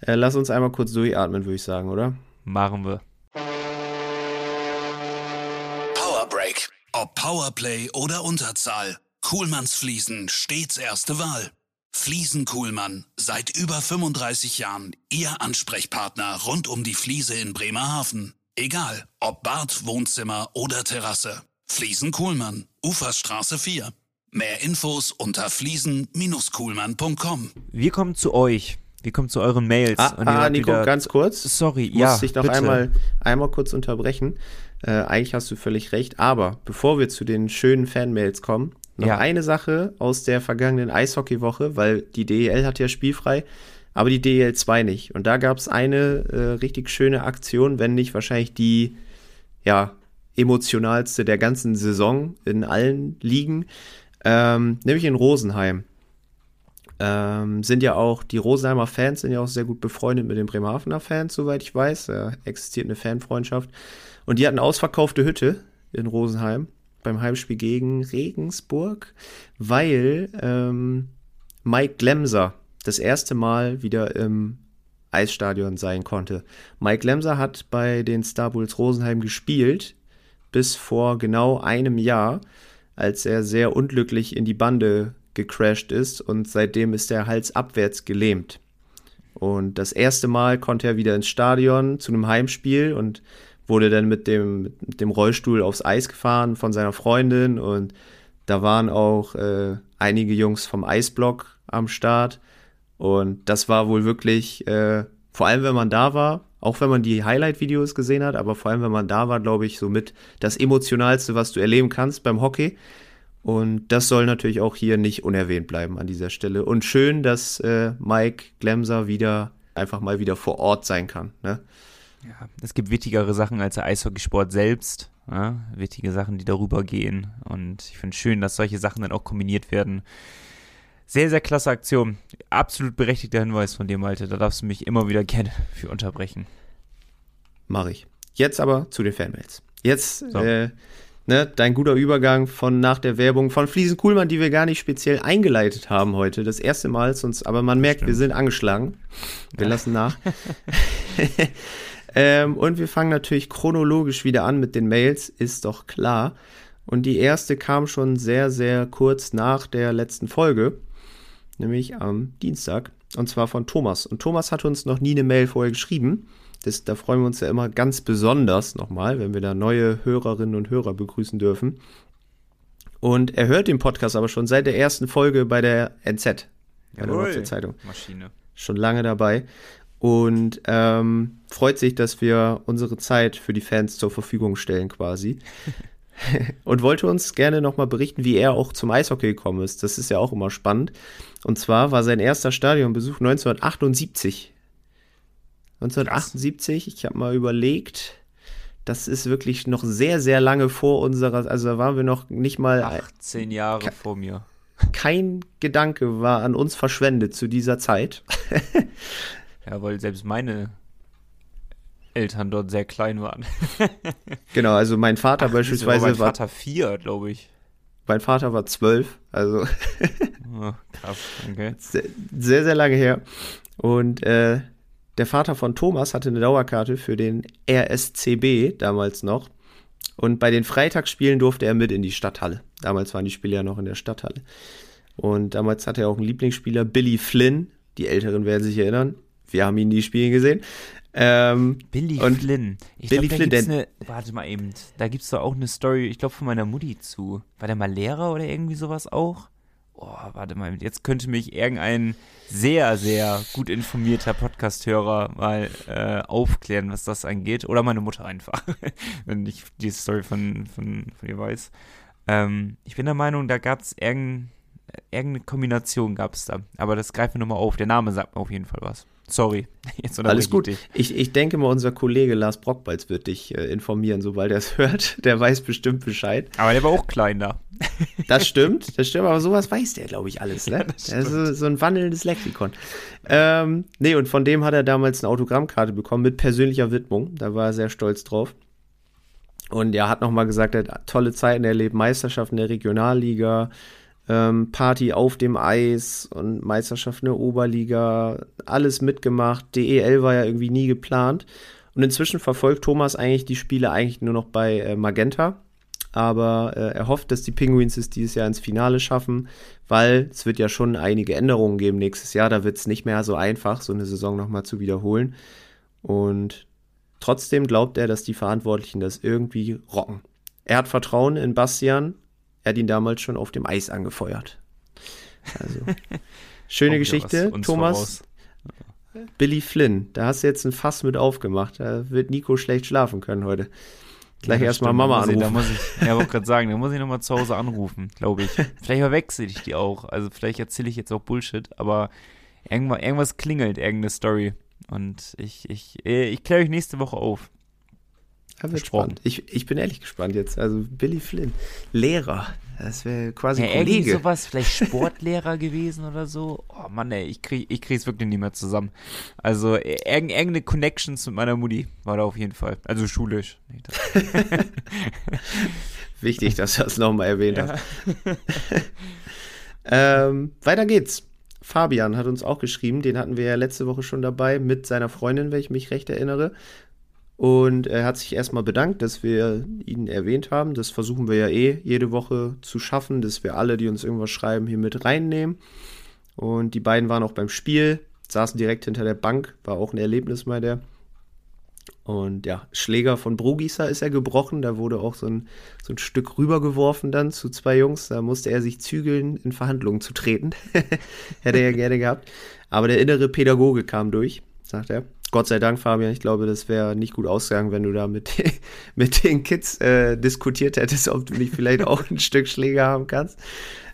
Äh, lass uns einmal kurz durchatmen, würde ich sagen, oder? Machen wir. Ob Powerplay oder Unterzahl. Kuhlmanns Fliesen stets erste Wahl. Fliesen Kuhlmann, seit über 35 Jahren Ihr Ansprechpartner rund um die Fliese in Bremerhaven. Egal, ob Bad, Wohnzimmer oder Terrasse. Fliesen Kuhlmann, Uferstraße 4. Mehr Infos unter fliesen-kuhlmann.com. Wir kommen zu euch. Wir kommen zu euren Mails. Ah, ah Nico, ganz kurz. Sorry, ja. Muss ich noch einmal, einmal kurz unterbrechen. Äh, eigentlich hast du völlig recht. Aber bevor wir zu den schönen Fanmails kommen, noch ja. eine Sache aus der vergangenen Eishockeywoche, weil die DEL hat ja spielfrei, aber die DEL 2 nicht. Und da gab es eine äh, richtig schöne Aktion, wenn nicht wahrscheinlich die ja, emotionalste der ganzen Saison in allen Ligen, ähm, nämlich in Rosenheim. Ähm, sind ja auch, die Rosenheimer Fans sind ja auch sehr gut befreundet mit den Bremerhavener Fans, soweit ich weiß. Da existiert eine Fanfreundschaft. Und die hatten ausverkaufte Hütte in Rosenheim beim Heimspiel gegen Regensburg, weil ähm, Mike Glemser das erste Mal wieder im Eisstadion sein konnte. Mike Lemser hat bei den Star Bulls Rosenheim gespielt, bis vor genau einem Jahr, als er sehr unglücklich in die Bande gecrashed ist und seitdem ist er halsabwärts gelähmt. Und das erste Mal konnte er wieder ins Stadion zu einem Heimspiel und wurde dann mit dem, mit dem Rollstuhl aufs Eis gefahren von seiner Freundin und da waren auch äh, einige Jungs vom Eisblock am Start und das war wohl wirklich, äh, vor allem wenn man da war, auch wenn man die Highlight-Videos gesehen hat, aber vor allem wenn man da war, glaube ich, somit das Emotionalste, was du erleben kannst beim Hockey. Und das soll natürlich auch hier nicht unerwähnt bleiben an dieser Stelle. Und schön, dass äh, Mike Glemser wieder einfach mal wieder vor Ort sein kann. Ne? Ja, es gibt wichtigere Sachen als der Eishockeysport selbst. Ja, wichtige Sachen, die darüber gehen. Und ich finde es schön, dass solche Sachen dann auch kombiniert werden. Sehr, sehr klasse Aktion. Absolut berechtigter Hinweis von dir, Malte. Da darfst du mich immer wieder gerne für unterbrechen. Mache ich. Jetzt aber zu den Fanmails. Jetzt, so. äh, ne, dein guter Übergang von nach der Werbung von Fliesen Kuhlmann, die wir gar nicht speziell eingeleitet haben heute. Das erste Mal, sonst, aber man merkt, wir sind angeschlagen. Wir ja. lassen nach. ähm, und wir fangen natürlich chronologisch wieder an mit den Mails, ist doch klar. Und die erste kam schon sehr, sehr kurz nach der letzten Folge, nämlich am Dienstag. Und zwar von Thomas. Und Thomas hat uns noch nie eine Mail vorher geschrieben. Das, da freuen wir uns ja immer ganz besonders nochmal, wenn wir da neue Hörerinnen und Hörer begrüßen dürfen. Und er hört den Podcast aber schon seit der ersten Folge bei der NZ, bei Jawohl. der Zeitung. Maschine. Schon lange dabei. Und ähm, freut sich, dass wir unsere Zeit für die Fans zur Verfügung stellen quasi. und wollte uns gerne nochmal berichten, wie er auch zum Eishockey gekommen ist. Das ist ja auch immer spannend. Und zwar war sein erster Stadionbesuch 1978 1978, ich habe mal überlegt, das ist wirklich noch sehr, sehr lange vor unserer, also da waren wir noch nicht mal. 18 Jahre vor mir. Kein Gedanke war an uns verschwendet zu dieser Zeit. ja, weil selbst meine Eltern dort sehr klein waren. genau, also mein Vater Ach, beispielsweise mein Vater war. vier, glaube ich. Mein Vater war zwölf, also. oh, krass, okay. Sehr, sehr, sehr lange her. Und äh, der Vater von Thomas hatte eine Dauerkarte für den RSCB damals noch. Und bei den Freitagsspielen durfte er mit in die Stadthalle. Damals waren die Spiele ja noch in der Stadthalle. Und damals hatte er auch einen Lieblingsspieler, Billy Flynn. Die Älteren werden sich erinnern. Wir haben ihn die Spiele gesehen. Ähm, Billy Flynn. Ich Billy glaub, Flynn. Eine, warte mal eben. Da gibt es doch auch eine Story, ich glaube, von meiner Mutti zu. War der mal Lehrer oder irgendwie sowas auch? Oh, warte mal, jetzt könnte mich irgendein sehr, sehr gut informierter Podcast-Hörer mal äh, aufklären, was das angeht. Oder meine Mutter einfach, wenn ich die Story von, von, von ihr weiß. Ähm, ich bin der Meinung, da gab es irgendein, irgendeine Kombination gab es da. Aber das greifen wir nochmal auf. Der Name sagt mir auf jeden Fall was. Sorry. Jetzt Alles gut. Ich, ich, denke mal, unser Kollege Lars Brockbalz wird dich äh, informieren, sobald er es hört. Der weiß bestimmt Bescheid. Aber der war auch klein da. Das stimmt, das stimmt, aber sowas weiß der, glaube ich, alles. Ne? Ja, das, das ist so, so, ein wandelndes Lexikon. Ähm, nee, und von dem hat er damals eine Autogrammkarte bekommen mit persönlicher Widmung. Da war er sehr stolz drauf. Und er hat nochmal gesagt, er hat tolle Zeiten erlebt, Meisterschaften der Regionalliga, ähm, Party auf dem Eis und Meisterschaft in der Oberliga, alles mitgemacht. DEL war ja irgendwie nie geplant. Und inzwischen verfolgt Thomas eigentlich die Spiele eigentlich nur noch bei äh, Magenta. Aber äh, er hofft, dass die Penguins es dieses Jahr ins Finale schaffen, weil es wird ja schon einige Änderungen geben nächstes Jahr. Da wird es nicht mehr so einfach, so eine Saison nochmal zu wiederholen. Und trotzdem glaubt er, dass die Verantwortlichen das irgendwie rocken. Er hat Vertrauen in Bastian, er hat ihn damals schon auf dem Eis angefeuert. Also, schöne Geschichte, Thomas. Billy Flynn, da hast du jetzt ein Fass mit aufgemacht. Da wird Nico schlecht schlafen können heute. Gleich ja, erstmal Mama anrufen. Ich, da muss ich, ja, wollte gerade sagen, da muss ich nochmal zu Hause anrufen, glaube ich. Vielleicht verwechsel ich die auch. Also vielleicht erzähle ich jetzt auch Bullshit, aber irgendwas, irgendwas klingelt, irgendeine Story. Und ich, ich, ich kläre euch nächste Woche auf. Ja, wird spannend. Ich, ich bin ehrlich gespannt jetzt. Also Billy Flynn, Lehrer. Das wäre quasi ja, Kollege. Irgendwie sowas, vielleicht Sportlehrer gewesen oder so. Oh Mann, ey, ich krieg, ich krieg's wirklich nicht mehr zusammen. Also irgendeine Connections mit meiner Mutti war da auf jeden Fall. Also schulisch. Wichtig, dass du das nochmal erwähnt ja. hast. ähm, weiter geht's. Fabian hat uns auch geschrieben, den hatten wir ja letzte Woche schon dabei mit seiner Freundin, wenn ich mich recht erinnere. Und er hat sich erstmal bedankt, dass wir ihn erwähnt haben. Das versuchen wir ja eh jede Woche zu schaffen, dass wir alle, die uns irgendwas schreiben, hier mit reinnehmen. Und die beiden waren auch beim Spiel, saßen direkt hinter der Bank, war auch ein Erlebnis mal der. Und ja, Schläger von Brugieser ist er gebrochen. Da wurde auch so ein, so ein Stück rübergeworfen dann zu zwei Jungs. Da musste er sich zügeln, in Verhandlungen zu treten. Hätte er ja gerne gehabt. Aber der innere Pädagoge kam durch, sagt er. Gott sei Dank, Fabian, ich glaube, das wäre nicht gut ausgegangen, wenn du da mit, mit den Kids äh, diskutiert hättest, ob du nicht vielleicht auch ein Stück Schläger haben kannst.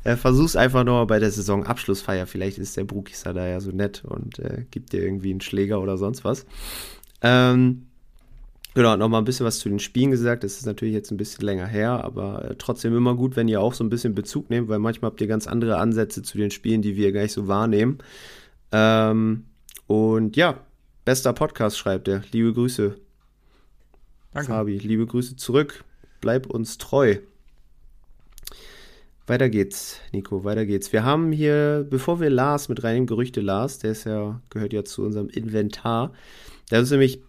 Äh, versuch's einfach nochmal bei der Saisonabschlussfeier. Vielleicht ist der Brukisa da ja so nett und äh, gibt dir irgendwie einen Schläger oder sonst was. Ähm, Genau, nochmal ein bisschen was zu den Spielen gesagt. Das ist natürlich jetzt ein bisschen länger her, aber äh, trotzdem immer gut, wenn ihr auch so ein bisschen Bezug nehmt, weil manchmal habt ihr ganz andere Ansätze zu den Spielen, die wir gar nicht so wahrnehmen. Ähm, und ja, bester Podcast schreibt er. Liebe Grüße. Danke. Fabi, liebe Grüße zurück. Bleib uns treu. Weiter geht's, Nico, weiter geht's. Wir haben hier, bevor wir Lars mit reinnehmen, Gerüchte Lars, der ist ja, gehört ja zu unserem Inventar. Der ist nämlich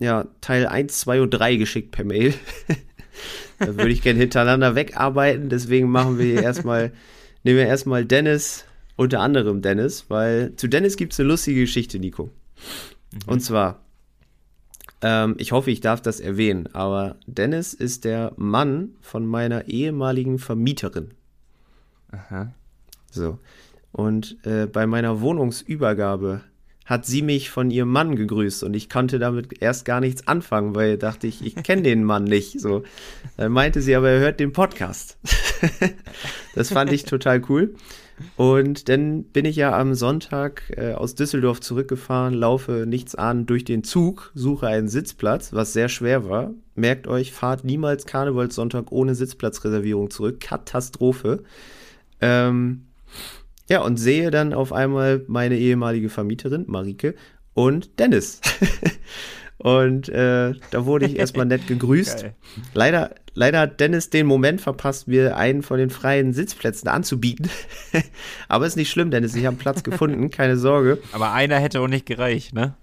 ja, Teil 1, 2 und 3 geschickt per Mail. da würde ich gerne hintereinander wegarbeiten, deswegen machen wir hier erstmal, nehmen wir erstmal Dennis, unter anderem Dennis, weil zu Dennis gibt es eine lustige Geschichte, Nico. Mhm. Und zwar, ähm, ich hoffe, ich darf das erwähnen, aber Dennis ist der Mann von meiner ehemaligen Vermieterin. Aha. So. Und äh, bei meiner Wohnungsübergabe hat sie mich von ihrem Mann gegrüßt und ich konnte damit erst gar nichts anfangen, weil dachte ich, ich kenne den Mann nicht. So, dann meinte sie, aber er hört den Podcast. das fand ich total cool. Und dann bin ich ja am Sonntag äh, aus Düsseldorf zurückgefahren, laufe nichts an durch den Zug, suche einen Sitzplatz, was sehr schwer war. Merkt euch, fahrt niemals Karnevalssonntag ohne Sitzplatzreservierung zurück. Katastrophe. Ähm, ja, und sehe dann auf einmal meine ehemalige Vermieterin, Marike, und Dennis. und äh, da wurde ich erstmal nett gegrüßt. Leider, leider hat Dennis den Moment verpasst, mir einen von den freien Sitzplätzen anzubieten. Aber ist nicht schlimm, Dennis, ich habe Platz gefunden, keine Sorge. Aber einer hätte auch nicht gereicht, ne?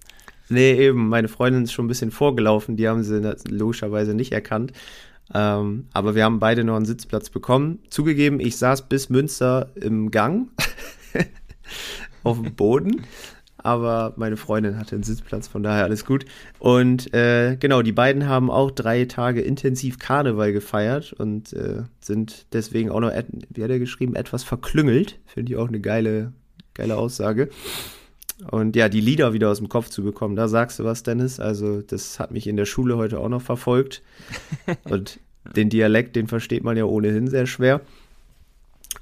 Nee, eben. Meine Freundin ist schon ein bisschen vorgelaufen, die haben sie logischerweise nicht erkannt. Ähm, aber wir haben beide noch einen Sitzplatz bekommen. Zugegeben, ich saß bis Münster im Gang auf dem Boden. Aber meine Freundin hatte einen Sitzplatz, von daher alles gut. Und äh, genau, die beiden haben auch drei Tage intensiv Karneval gefeiert und äh, sind deswegen auch noch, wie hat er geschrieben, etwas verklüngelt. Finde ich auch eine geile, geile Aussage. Und ja, die Lieder wieder aus dem Kopf zu bekommen, da sagst du was, Dennis. Also, das hat mich in der Schule heute auch noch verfolgt. Und den Dialekt, den versteht man ja ohnehin sehr schwer.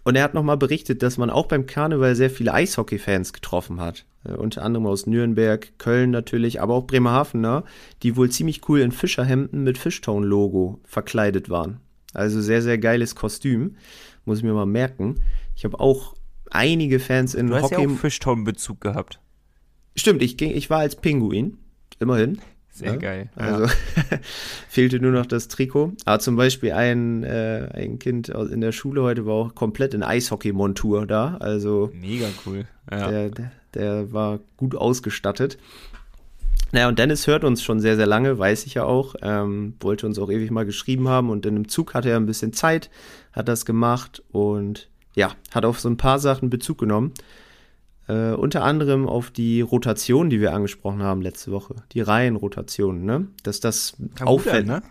Und er hat nochmal berichtet, dass man auch beim Karneval sehr viele Eishockey-Fans getroffen hat. Äh, unter anderem aus Nürnberg, Köln natürlich, aber auch Bremerhavener, die wohl ziemlich cool in Fischerhemden mit Fishtown-Logo verkleidet waren. Also sehr, sehr geiles Kostüm. Muss ich mir mal merken. Ich habe auch einige Fans in du hast Hockey. Ja auch Fishtown-Bezug gehabt. Stimmt, ich, ging, ich war als Pinguin, immerhin. Sehr ja? geil. Also ja. fehlte nur noch das Trikot. Aber zum Beispiel ein, äh, ein Kind in der Schule heute war auch komplett in Eishockey-Montur da. Also mega cool. Ja. Der, der, der, war gut ausgestattet. Naja, und Dennis hört uns schon sehr, sehr lange, weiß ich ja auch. Ähm, wollte uns auch ewig mal geschrieben haben und in einem Zug hatte er ein bisschen Zeit, hat das gemacht und ja, hat auf so ein paar Sachen Bezug genommen. Äh, unter anderem auf die Rotation, die wir angesprochen haben letzte Woche. Die Reihenrotation, ne? Dass das auffällt. ne?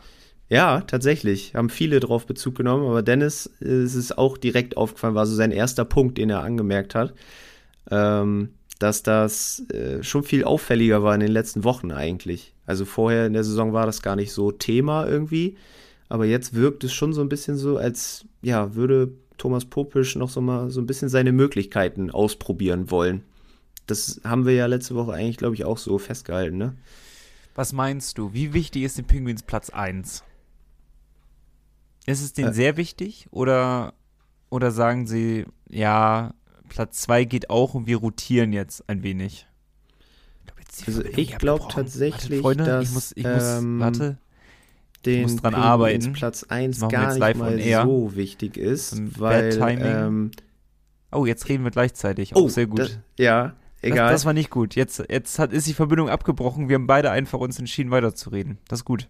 Ja, tatsächlich. Haben viele drauf Bezug genommen, aber Dennis ist es auch direkt aufgefallen, war so sein erster Punkt, den er angemerkt hat. Ähm, dass das äh, schon viel auffälliger war in den letzten Wochen eigentlich. Also vorher in der Saison war das gar nicht so Thema irgendwie, aber jetzt wirkt es schon so ein bisschen so, als ja, würde Thomas Popisch noch so mal so ein bisschen seine Möglichkeiten ausprobieren wollen. Das haben wir ja letzte Woche eigentlich, glaube ich, auch so festgehalten, ne? Was meinst du? Wie wichtig ist den Penguins Platz 1? Ist es denen äh, sehr wichtig oder, oder sagen sie, ja, Platz 2 geht auch und wir rotieren jetzt ein wenig? Ich also ich glaube tatsächlich, warte, dass ich muss, ich muss, ähm, warte, den dran arbeiten. Platz 1 gar nicht mal so wichtig ist, weil ähm, Oh, jetzt reden wir gleichzeitig. Auch oh, sehr gut. Das, ja, egal. Das, das, war nicht gut. Jetzt, jetzt hat, ist die Verbindung abgebrochen. Wir haben beide einfach uns entschieden, weiterzureden. Das ist gut.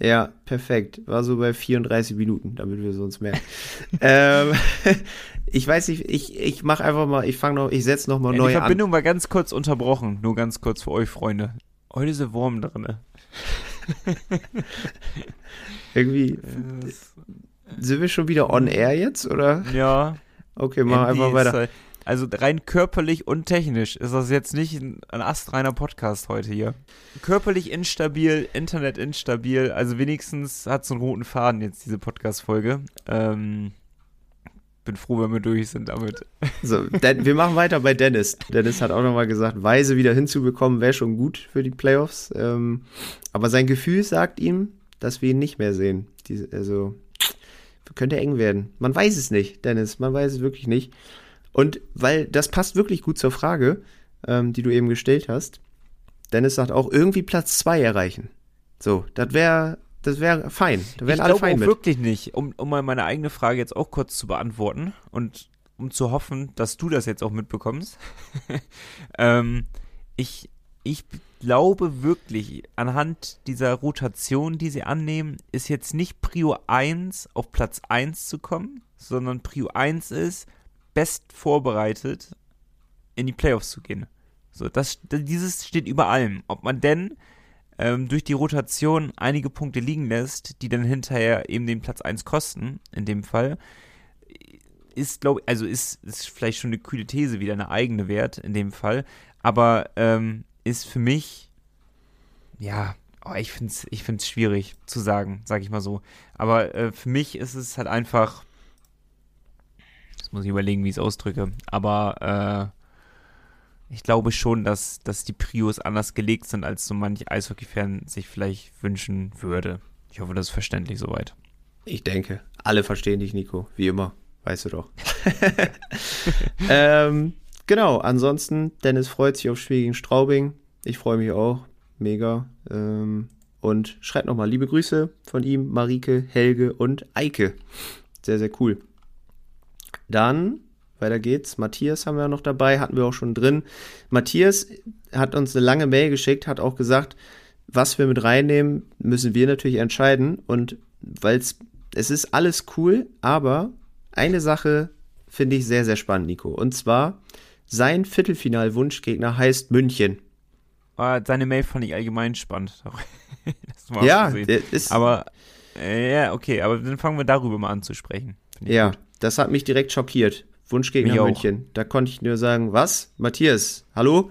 Ja, perfekt. War so bei 34 Minuten, damit wir sonst mehr. ähm, ich weiß nicht, ich, ich mache einfach mal, ich fange noch, ich setze noch mal ja, neu an. Die Verbindung an. war ganz kurz unterbrochen. Nur ganz kurz für euch, Freunde. Heute ist der Wurm drin. Irgendwie. Sind wir schon wieder on air jetzt, oder? Ja. Okay, mach einfach weiter. Halt, also rein körperlich und technisch ist das jetzt nicht ein, astreiner Podcast heute hier. Körperlich instabil, Internet instabil, also wenigstens hat es einen roten Faden jetzt, diese Podcast-Folge. Ähm, bin froh, wenn wir durch sind damit. So, denn, wir machen weiter bei Dennis. Dennis hat auch nochmal gesagt, Weise wieder hinzubekommen, wäre schon gut für die Playoffs. Ähm, aber sein Gefühl sagt ihm, dass wir ihn nicht mehr sehen. Die, also, könnte eng werden. Man weiß es nicht, Dennis. Man weiß es wirklich nicht. Und weil das passt wirklich gut zur Frage, ähm, die du eben gestellt hast. Dennis sagt auch irgendwie Platz 2 erreichen. So, das wäre das wäre fein. Da wären ich alle fein auch mit. wirklich nicht, um, um mal meine eigene Frage jetzt auch kurz zu beantworten und um zu hoffen, dass du das jetzt auch mitbekommst. ähm, ich, ich glaube wirklich, anhand dieser Rotation, die sie annehmen, ist jetzt nicht Prio 1 auf Platz 1 zu kommen, sondern Prio 1 ist, best vorbereitet in die Playoffs zu gehen. So, das, dieses steht über allem. Ob man denn ähm, durch die Rotation einige Punkte liegen lässt, die dann hinterher eben den Platz 1 kosten, in dem Fall, ist, glaube also ist, ist vielleicht schon eine kühle These, wieder eine eigene Wert in dem Fall, aber ähm, ist für mich, ja, oh, ich finde es ich find's schwierig zu sagen, sage ich mal so. Aber äh, für mich ist es halt einfach, jetzt muss ich überlegen, wie ich es ausdrücke, aber äh, ich glaube schon, dass, dass die Prios anders gelegt sind, als so manch Eishockey-Fan sich vielleicht wünschen würde. Ich hoffe, das ist verständlich soweit. Ich denke, alle verstehen dich, Nico, wie immer. Weißt du doch. ähm, genau, ansonsten, Dennis freut sich auf Spiel gegen Straubing. Ich freue mich auch. Mega. Ähm, und schreibt nochmal liebe Grüße von ihm, Marike, Helge und Eike. Sehr, sehr cool. Dann weiter geht's. Matthias haben wir noch dabei, hatten wir auch schon drin. Matthias hat uns eine lange Mail geschickt, hat auch gesagt, was wir mit reinnehmen, müssen wir natürlich entscheiden. Und weil es ist alles cool, aber eine Sache finde ich sehr, sehr spannend, Nico. Und zwar, sein Viertelfinal-Wunschgegner heißt München. Ah, seine Mail fand ich allgemein spannend. ja, ist. Aber, äh, ja, okay, aber dann fangen wir darüber mal an zu sprechen. Ja, gut. Das hat mich direkt schockiert. Wunschgegner mich München. Auch. Da konnte ich nur sagen, was? Matthias, hallo?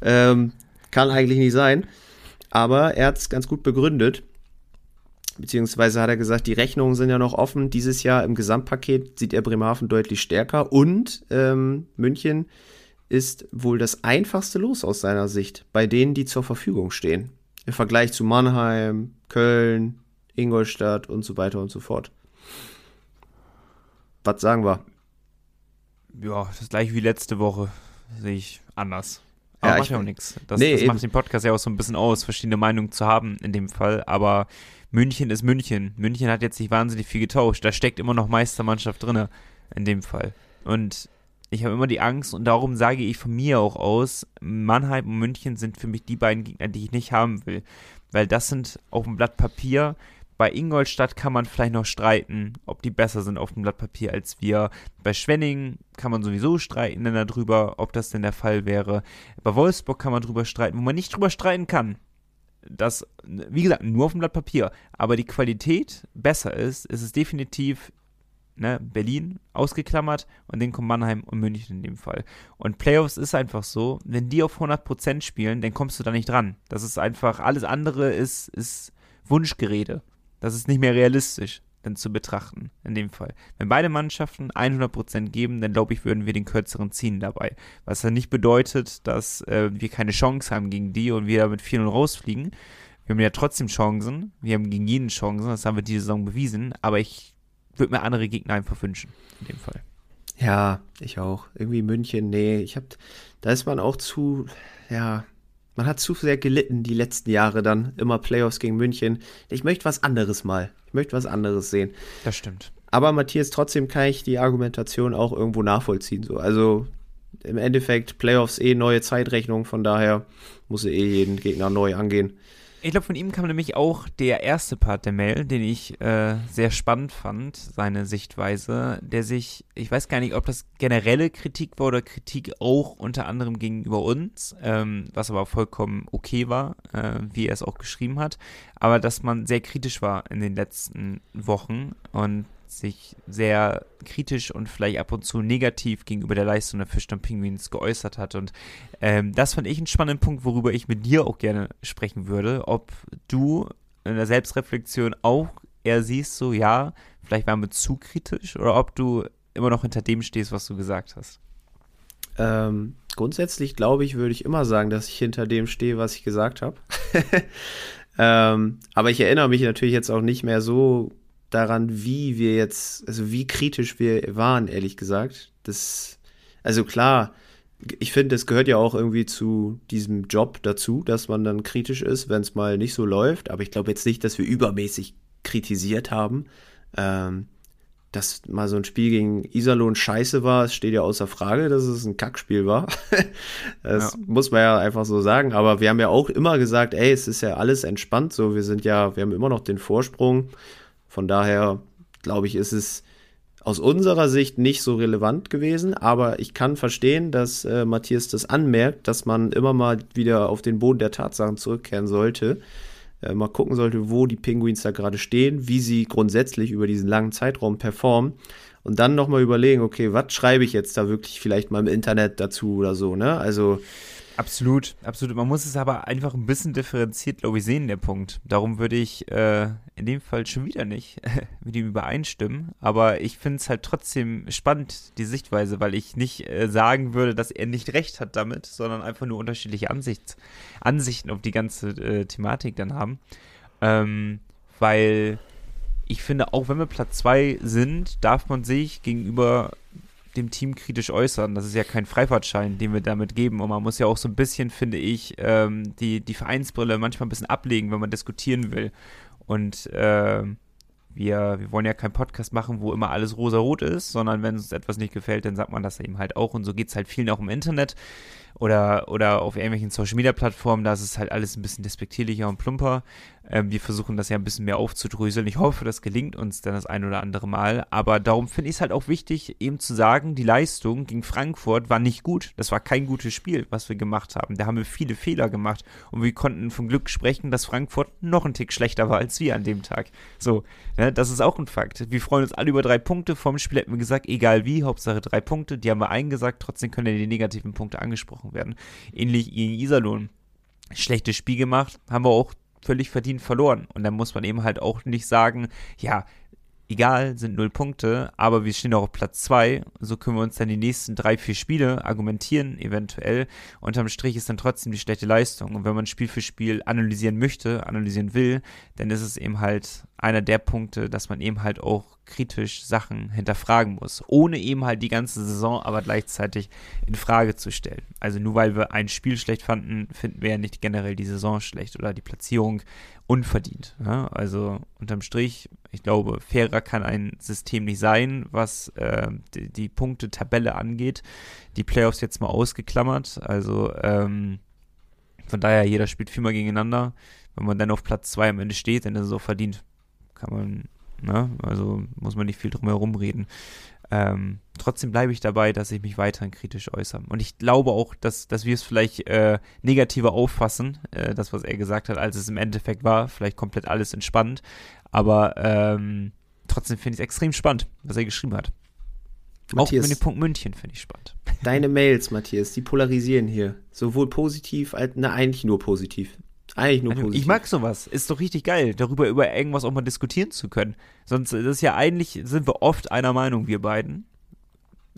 Ähm, kann eigentlich nicht sein. Aber er hat es ganz gut begründet. Beziehungsweise hat er gesagt, die Rechnungen sind ja noch offen. Dieses Jahr im Gesamtpaket sieht er Bremerhaven deutlich stärker. Und ähm, München ist wohl das einfachste Los aus seiner Sicht, bei denen, die zur Verfügung stehen. Im Vergleich zu Mannheim, Köln, Ingolstadt und so weiter und so fort. Was sagen wir? Ja, das gleiche wie letzte Woche. Sehe ich anders. Aber ja, macht ja auch nichts. Das, nee, das macht den Podcast ja auch so ein bisschen aus, verschiedene Meinungen zu haben in dem Fall. Aber München ist München. München hat jetzt nicht wahnsinnig viel getauscht. Da steckt immer noch Meistermannschaft drin, in dem Fall. Und ich habe immer die Angst und darum sage ich von mir auch aus, Mannheim und München sind für mich die beiden Gegner, die ich nicht haben will. Weil das sind auf dem Blatt Papier bei Ingolstadt kann man vielleicht noch streiten, ob die besser sind auf dem Blatt Papier als wir. Bei Schwenning kann man sowieso streiten dann darüber, ob das denn der Fall wäre. Bei Wolfsburg kann man drüber streiten, wo man nicht drüber streiten kann. dass, wie gesagt, nur auf dem Blatt Papier, aber die Qualität besser ist, ist es definitiv ne, Berlin ausgeklammert und den kommen Mannheim und München in dem Fall. Und Playoffs ist einfach so, wenn die auf 100% spielen, dann kommst du da nicht dran. Das ist einfach, alles andere ist, ist Wunschgerede. Das ist nicht mehr realistisch dann zu betrachten, in dem Fall. Wenn beide Mannschaften 100% geben, dann glaube ich, würden wir den kürzeren ziehen dabei. Was ja nicht bedeutet, dass äh, wir keine Chance haben gegen die und wir damit 4-0 rausfliegen. Wir haben ja trotzdem Chancen. Wir haben gegen jeden Chancen. Das haben wir diese Saison bewiesen. Aber ich würde mir andere Gegner einfach wünschen, in dem Fall. Ja, ich auch. Irgendwie München, nee. Ich hab, da ist man auch zu, ja, man hat zu sehr gelitten die letzten Jahre dann, immer Playoffs gegen München. Ich möchte was anderes mal. Ich möchte was anderes sehen. Das stimmt. Aber Matthias, trotzdem kann ich die Argumentation auch irgendwo nachvollziehen. So. Also im Endeffekt Playoffs eh neue Zeitrechnung, von daher muss er eh jeden Gegner neu angehen. Ich glaube, von ihm kam nämlich auch der erste Part der Mail, den ich äh, sehr spannend fand, seine Sichtweise, der sich, ich weiß gar nicht, ob das generelle Kritik war oder Kritik auch unter anderem gegenüber uns, ähm, was aber vollkommen okay war, äh, wie er es auch geschrieben hat, aber dass man sehr kritisch war in den letzten Wochen und sich sehr kritisch und vielleicht ab und zu negativ gegenüber der Leistung der Fischtown Penguins geäußert hat. Und ähm, das fand ich einen spannenden Punkt, worüber ich mit dir auch gerne sprechen würde. Ob du in der Selbstreflexion auch eher siehst, so ja, vielleicht waren wir zu kritisch oder ob du immer noch hinter dem stehst, was du gesagt hast. Ähm, grundsätzlich glaube ich, würde ich immer sagen, dass ich hinter dem stehe, was ich gesagt habe. ähm, aber ich erinnere mich natürlich jetzt auch nicht mehr so daran, wie wir jetzt, also wie kritisch wir waren, ehrlich gesagt. Das, also klar, ich finde, es gehört ja auch irgendwie zu diesem Job dazu, dass man dann kritisch ist, wenn es mal nicht so läuft. Aber ich glaube jetzt nicht, dass wir übermäßig kritisiert haben. Ähm, dass mal so ein Spiel gegen Iserlohn scheiße war, es steht ja außer Frage, dass es ein Kackspiel war. das ja. muss man ja einfach so sagen. Aber wir haben ja auch immer gesagt, ey, es ist ja alles entspannt so. Wir sind ja, wir haben immer noch den Vorsprung. Von daher, glaube ich, ist es aus unserer Sicht nicht so relevant gewesen, aber ich kann verstehen, dass äh, Matthias das anmerkt, dass man immer mal wieder auf den Boden der Tatsachen zurückkehren sollte. Äh, mal gucken sollte, wo die Penguins da gerade stehen, wie sie grundsätzlich über diesen langen Zeitraum performen und dann nochmal überlegen, okay, was schreibe ich jetzt da wirklich vielleicht mal im Internet dazu oder so, ne? Also Absolut, absolut. Man muss es aber einfach ein bisschen differenziert, glaube ich, sehen, der Punkt. Darum würde ich äh, in dem Fall schon wieder nicht mit ihm übereinstimmen. Aber ich finde es halt trotzdem spannend, die Sichtweise, weil ich nicht äh, sagen würde, dass er nicht recht hat damit, sondern einfach nur unterschiedliche Ansichts Ansichten auf die ganze äh, Thematik dann haben. Ähm, weil ich finde, auch wenn wir Platz 2 sind, darf man sich gegenüber dem Team kritisch äußern. Das ist ja kein Freifahrtschein, den wir damit geben. Und man muss ja auch so ein bisschen, finde ich, ähm, die, die Vereinsbrille manchmal ein bisschen ablegen, wenn man diskutieren will. Und äh, wir, wir wollen ja keinen Podcast machen, wo immer alles rosa-rot ist, sondern wenn uns etwas nicht gefällt, dann sagt man das eben halt auch. Und so geht es halt vielen auch im Internet oder, oder auf irgendwelchen Social Media Plattformen, da ist es halt alles ein bisschen despektierlicher und plumper. Ähm, wir versuchen das ja ein bisschen mehr aufzudröseln. Ich hoffe, das gelingt uns dann das ein oder andere Mal. Aber darum finde ich es halt auch wichtig, eben zu sagen, die Leistung gegen Frankfurt war nicht gut. Das war kein gutes Spiel, was wir gemacht haben. Da haben wir viele Fehler gemacht und wir konnten vom Glück sprechen, dass Frankfurt noch ein Tick schlechter war als wir an dem Tag. So, ne, das ist auch ein Fakt. Wir freuen uns alle über drei Punkte. Vom Spiel hätten wir gesagt, egal wie, Hauptsache drei Punkte. Die haben wir eingesagt. Trotzdem können ja die negativen Punkte angesprochen werden. Ähnlich gegen Iserlohn. Schlechtes Spiel gemacht, haben wir auch völlig verdient verloren. Und dann muss man eben halt auch nicht sagen, ja, egal, sind null Punkte, aber wir stehen auch auf Platz zwei. So können wir uns dann die nächsten drei, vier Spiele argumentieren, eventuell. Unterm Strich ist dann trotzdem die schlechte Leistung. Und wenn man Spiel für Spiel analysieren möchte, analysieren will, dann ist es eben halt einer der Punkte, dass man eben halt auch kritisch Sachen hinterfragen muss, ohne eben halt die ganze Saison aber gleichzeitig in Frage zu stellen. Also nur weil wir ein Spiel schlecht fanden, finden wir ja nicht generell die Saison schlecht oder die Platzierung unverdient. Ja? Also unterm Strich, ich glaube, fairer kann ein System nicht sein, was äh, die, die Punkte-Tabelle angeht. Die Playoffs jetzt mal ausgeklammert. Also ähm, von daher, jeder spielt viermal gegeneinander. Wenn man dann auf Platz zwei am Ende steht, dann ist es auch verdient. Kann man Ne? Also muss man nicht viel drum herum reden. Ähm, trotzdem bleibe ich dabei, dass ich mich weiterhin kritisch äußere. Und ich glaube auch, dass, dass wir es vielleicht äh, negativer auffassen, äh, das, was er gesagt hat, als es im Endeffekt war. Vielleicht komplett alles entspannt. Aber ähm, trotzdem finde ich es extrem spannend, was er geschrieben hat. Matthias, auch mit dem Punkt München finde ich spannend. Deine Mails, Matthias, die polarisieren hier. Sowohl positiv als, na, eigentlich nur positiv. Eigentlich nur positiv. Ich mag sowas. Ist doch richtig geil, darüber über irgendwas auch mal diskutieren zu können. Sonst ist ja eigentlich, sind wir oft einer Meinung, wir beiden.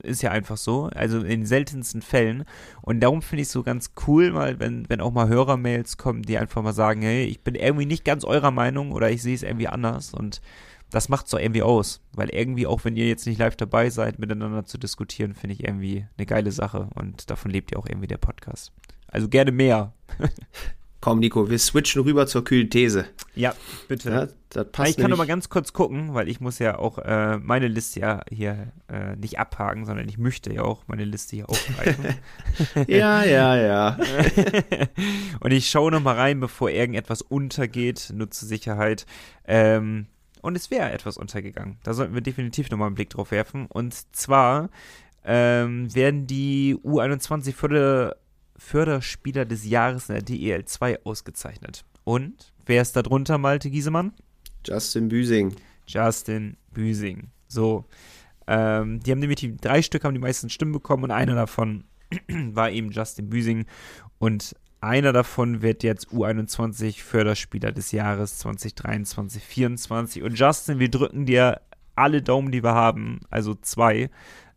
Ist ja einfach so. Also in den seltensten Fällen. Und darum finde ich es so ganz cool, mal, wenn, wenn auch mal Hörermails kommen, die einfach mal sagen, hey, ich bin irgendwie nicht ganz eurer Meinung oder ich sehe es irgendwie anders. Und das macht es doch irgendwie aus. Weil irgendwie, auch wenn ihr jetzt nicht live dabei seid, miteinander zu diskutieren, finde ich irgendwie eine geile Sache. Und davon lebt ja auch irgendwie der Podcast. Also gerne mehr. Komm, Nico, wir switchen rüber zur kühlen These. Ja, bitte. Ja, das passt ich kann noch mal ganz kurz gucken, weil ich muss ja auch äh, meine Liste ja hier äh, nicht abhaken, sondern ich möchte ja auch meine Liste hier aufgreifen. ja, ja, ja. und ich schaue noch mal rein, bevor irgendetwas untergeht, nur zur Sicherheit. Ähm, und es wäre etwas untergegangen. Da sollten wir definitiv noch mal einen Blick drauf werfen. Und zwar ähm, werden die U21 Förder Förderspieler des Jahres in der DEL 2 ausgezeichnet. Und wer ist da drunter, Malte Giesemann? Justin Büsing. Justin Büsing. So. Ähm, die haben nämlich die drei Stück haben die meisten Stimmen bekommen und einer davon war eben Justin Büsing. Und einer davon wird jetzt U21 Förderspieler des Jahres 2023, 2024. Und Justin, wir drücken dir alle Daumen, die wir haben, also zwei,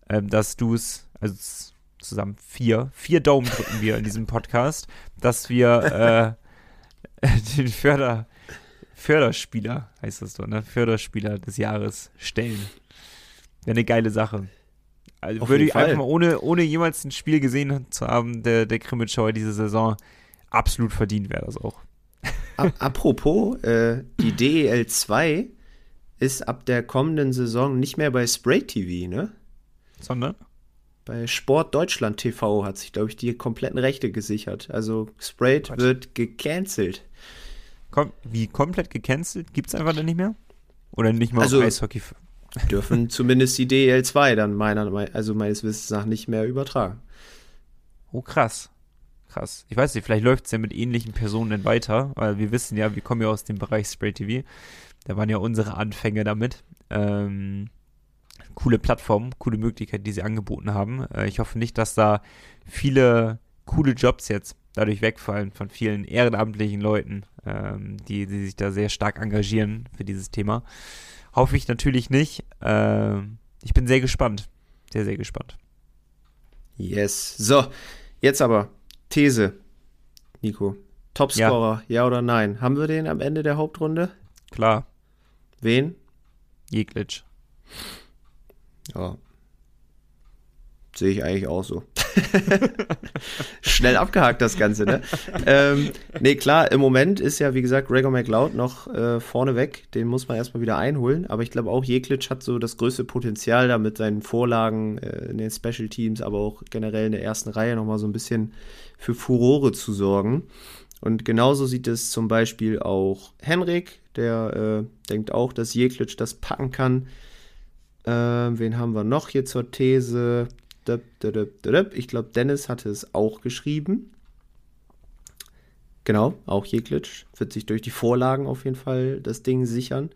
ähm, dass du es, also zusammen vier, vier Daumen drücken wir in diesem Podcast, dass wir äh, den Förder, Förderspieler, heißt das doch, ne? Förderspieler des Jahres stellen. Wäre eine geile Sache. Also Auf würde ich einfach mal, ohne, ohne jemals ein Spiel gesehen zu haben, der, der Krimitschauer diese Saison, absolut verdient wäre das auch. Ap- Apropos, äh, die DEL 2 ist ab der kommenden Saison nicht mehr bei Spray TV, ne? Sondern? Bei Sport Deutschland TV hat sich, glaube ich, die kompletten Rechte gesichert. Also Sprayed wird gecancelt. Kom wie komplett gecancelt? Gibt es einfach dann nicht mehr? Oder nicht mal Also- Eishockey? Dürfen zumindest die DEL 2 dann meiner, also meines Wissens nach nicht mehr übertragen. Oh, krass. Krass. Ich weiß nicht, vielleicht läuft es ja mit ähnlichen Personen dann weiter, weil wir wissen ja, wir kommen ja aus dem Bereich Spray TV. Da waren ja unsere Anfänge damit. Ähm, coole Plattform, coole Möglichkeit, die sie angeboten haben. Äh, ich hoffe nicht, dass da viele coole Jobs jetzt dadurch wegfallen von vielen ehrenamtlichen Leuten, ähm, die, die sich da sehr stark engagieren für dieses Thema. Hoffe ich natürlich nicht. Ähm, ich bin sehr gespannt. Sehr, sehr gespannt. Yes. So, jetzt aber These, Nico. Topscorer, ja. oder nein? Haben wir den am Ende der Hauptrunde? Klar, Wen? Jeglitsch. Ja. Sehe ich eigentlich auch so. Schnell abgehakt das Ganze, ne? ähm, nee, klar, im Moment ist ja, wie gesagt, Gregor McLeod noch äh, vorne weg. Den muss man erstmal wieder einholen. Aber ich glaube auch, Jeklitsch hat so das größte Potenzial, da mit seinen Vorlagen äh, in den Special Teams, aber auch generell in der ersten Reihe nochmal so ein bisschen für Furore zu sorgen. Und genauso sieht es zum Beispiel auch Henrik, der äh, denkt auch, dass Jeklitsch das packen kann. Ähm, wen haben wir noch hier zur These? Ich glaube, Dennis hatte es auch geschrieben. Genau, auch Jeklitsch wird sich durch die Vorlagen auf jeden Fall das Ding sichern.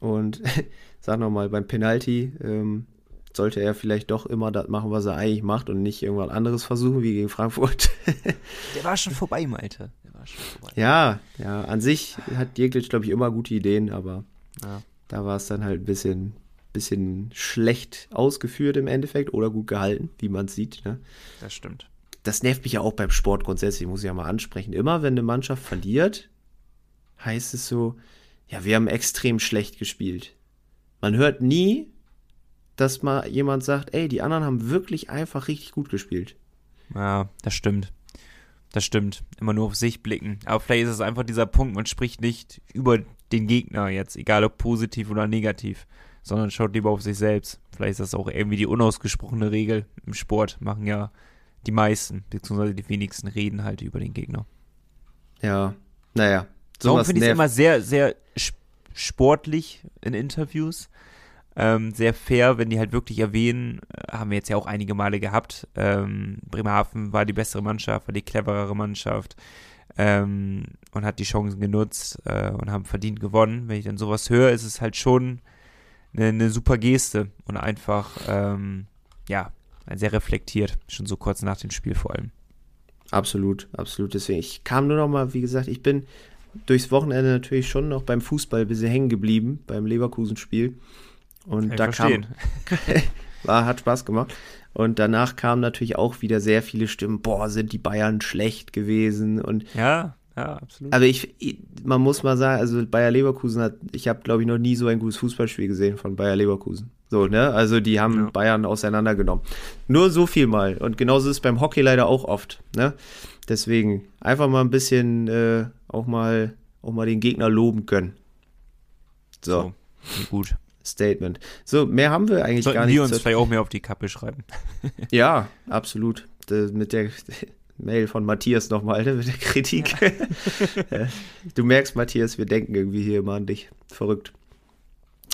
Und sag nochmal, beim Penalty ähm, sollte er vielleicht doch immer das machen, was er eigentlich macht und nicht irgendwas anderes versuchen, wie gegen Frankfurt. Der war schon vorbei, Malte. Der war schon vorbei. ja, ja, an sich hat Jeklitsch, glaube ich, immer gute Ideen, aber Ja. da war es dann halt ein bisschen, bisschen schlecht ausgeführt im Endeffekt oder gut gehalten, wie man sieht. Ne? Das stimmt. Das nervt mich ja auch beim Sport grundsätzlich, muss ich ja mal ansprechen. Immer wenn eine Mannschaft verliert, heißt es so, ja, wir haben extrem schlecht gespielt. Man hört nie, dass mal jemand sagt, ey, die anderen haben wirklich einfach richtig gut gespielt. Ja, das stimmt. Das stimmt. Immer nur auf sich blicken. Aber vielleicht ist es einfach dieser Punkt, man spricht nicht über den Gegner jetzt, egal ob positiv oder negativ, sondern schaut lieber auf sich selbst. Vielleicht ist das auch irgendwie die unausgesprochene Regel im Sport. Machen ja die meisten, beziehungsweise die wenigsten reden halt über den Gegner. Ja, naja. Darum Sowas finde ich es immer sehr, sehr sp- sportlich in Interviews. Ähm, sehr fair, wenn die halt wirklich erwähnen, äh, haben wir jetzt ja auch einige Male gehabt. Ähm, Bremerhaven war die bessere Mannschaft, war die cleverere Mannschaft ähm, und hat die Chancen genutzt äh, und haben verdient gewonnen. Wenn ich dann sowas höre, ist es halt schon eine, eine super Geste und einfach, ähm, ja, sehr reflektiert, schon so kurz nach dem Spiel vor allem. Absolut, absolut. Deswegen, ich kam nur noch mal, wie gesagt, ich bin durchs Wochenende natürlich schon noch beim Fußball ein bisschen hängen geblieben, beim Leverkusen-Spiel. Und da verstehen. kam, war, hat Spaß gemacht. Und danach kamen natürlich auch wieder sehr viele Stimmen, boah, sind die Bayern schlecht gewesen. Und Ja, ja, absolut. aber ich, ich man muss mal sagen, also Bayer Leverkusen hat, ich habe glaube ich noch nie so ein gutes Fußballspiel gesehen von Bayer Leverkusen. So, ne? Also die haben Ja. Bayern auseinandergenommen. Nur so viel mal. Und genauso ist es beim Hockey leider auch oft, ne? Deswegen einfach mal ein bisschen äh, auch mal auch mal den Gegner loben können. So, so. Gut. Statement. So, mehr haben wir eigentlich gar Sollten nicht. wir uns vielleicht auch mehr auf die Kappe schreiben. ja, absolut. Mit der Mail von Matthias nochmal, ne, mit der Kritik. Ja. du merkst, Matthias, wir denken irgendwie hier immer an dich. Verrückt.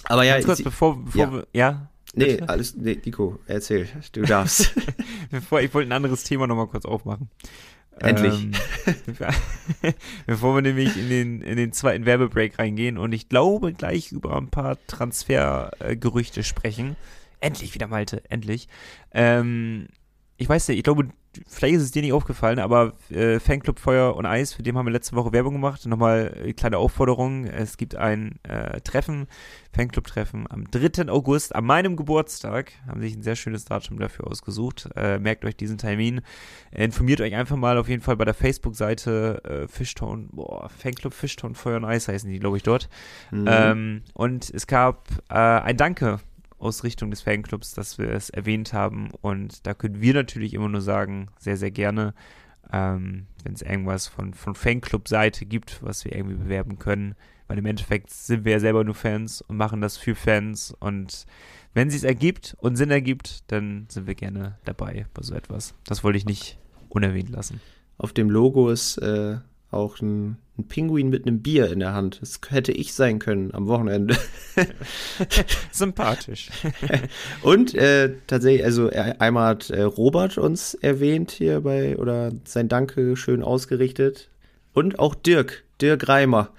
Aber ja, Ganz kurz, sie- bevor, bevor ja. wir, ja, nee, alles, nee, Nico, erzähl, du darfst. bevor, ich wollte ein anderes Thema nochmal kurz aufmachen. Endlich. Ähm, bevor wir nämlich in den, in den zweiten Werbebreak reingehen und ich glaube gleich über ein paar Transfergerüchte sprechen. Endlich wieder, Malte, endlich. Ähm, ich weiß nicht, ich glaube, vielleicht ist es dir nicht aufgefallen, aber äh, Fanclub Feuer und Eis, für den haben wir letzte Woche Werbung gemacht. Nochmal eine kleine Aufforderung. Es gibt ein äh, Treffen, Fanclub-Treffen am 3. August, an meinem Geburtstag. Haben sich ein sehr schönes Datum dafür ausgesucht. Äh, merkt euch diesen Termin. Informiert euch einfach mal auf jeden Fall bei der Facebook-Seite äh, Fishtown, boah, Fanclub Fishtown Feuer und Eis heißen die, glaube ich, dort. Mhm. Ähm, und es gab äh, ein Danke aus Richtung des Fanclubs, dass wir es erwähnt haben. Und da können wir natürlich immer nur sagen, sehr, sehr gerne, ähm, wenn es irgendwas von, von Fanclub-Seite gibt, was wir irgendwie bewerben können. Weil im Endeffekt sind wir ja selber nur Fans und machen das für Fans. Und wenn es ergibt und Sinn ergibt, dann sind wir gerne dabei bei so etwas. Das wollte ich nicht unerwähnt lassen. Auf dem Logo ist äh, auch ein, ein, Pinguin mit einem Bier in der Hand. Das hätte ich sein können am Wochenende. Sympathisch. Und äh, tatsächlich, also einmal hat äh, Robert uns erwähnt hier bei, oder sein Danke schön ausgerichtet. Und auch Dirk, Dirk Reimer.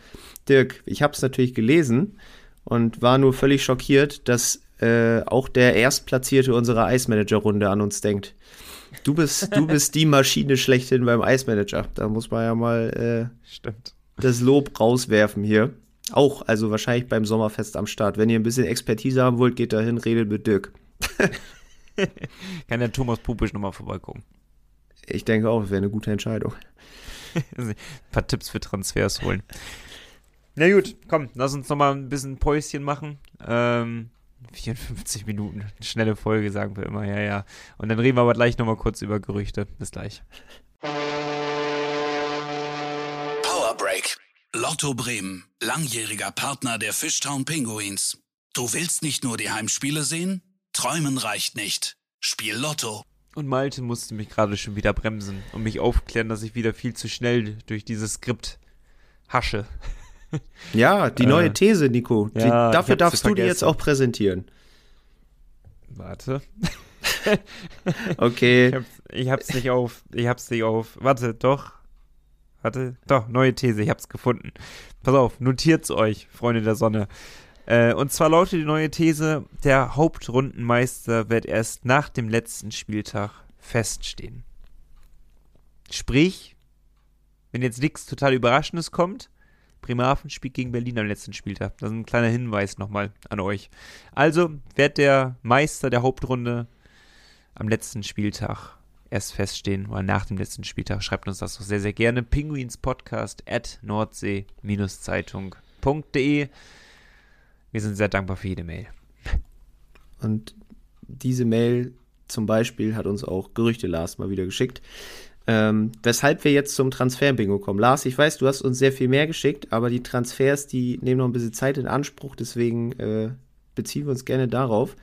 Dirk, ich habe es natürlich gelesen und war nur völlig schockiert, dass äh, auch der Erstplatzierte unserer Eismanager-Runde an uns denkt. Du bist, du bist die Maschine schlechthin beim Eismanager. Da muss man ja mal äh, Stimmt. das Lob rauswerfen hier. Auch, also wahrscheinlich beim Sommerfest am Start. Wenn ihr ein bisschen Expertise haben wollt, geht da hin, redet mit Dirk. Kann der Thomas Pupisch nochmal vorbeigucken. Ich denke auch, das wäre eine gute Entscheidung. ein paar Tipps für Transfers holen. Na gut, komm, lass uns nochmal ein bisschen Päuschen machen. Ähm, 54 Minuten, schnelle Folge, sagen wir immer, ja, ja. Und dann reden wir aber gleich nochmal kurz über Gerüchte. Bis gleich. Power Break. Lotto Bremen, langjähriger Partner der Fishtown Pinguins. Du willst nicht nur die Heimspiele sehen? Träumen reicht nicht. Spiel Lotto. Und Malte musste mich gerade schon wieder bremsen und mich aufklären, dass ich wieder viel zu schnell durch dieses Skript hasche. Ja, die neue äh, These, Nico. Die, ja, dafür darfst du die jetzt auch präsentieren. Warte. okay. Ich hab's, ich hab's nicht auf. Ich hab's nicht auf. Warte, doch. Warte, doch, neue These, ich hab's gefunden. Pass auf, notiert's euch, Freunde der Sonne. Äh, und zwar lautet die neue These, der Hauptrundenmeister wird erst nach dem letzten Spieltag feststehen. Sprich, wenn jetzt nichts total Überraschendes kommt, Bremerhaven spielt gegen Berlin am letzten Spieltag. Das ist ein kleiner Hinweis nochmal an euch. Also wird der Meister der Hauptrunde am letzten Spieltag erst feststehen oder nach dem letzten Spieltag. Schreibt uns das doch sehr, sehr gerne. Pinguinspodcast at nordsee-zeitung.de. Wir sind sehr dankbar für jede Mail. Und diese Mail zum Beispiel hat uns auch Gerüchte Lars mal wieder geschickt. Ähm, weshalb wir jetzt zum Transfer-Bingo kommen. Lars, ich weiß, du hast uns sehr viel mehr geschickt, aber die Transfers, die nehmen noch ein bisschen Zeit in Anspruch, deswegen äh, beziehen wir uns gerne darauf.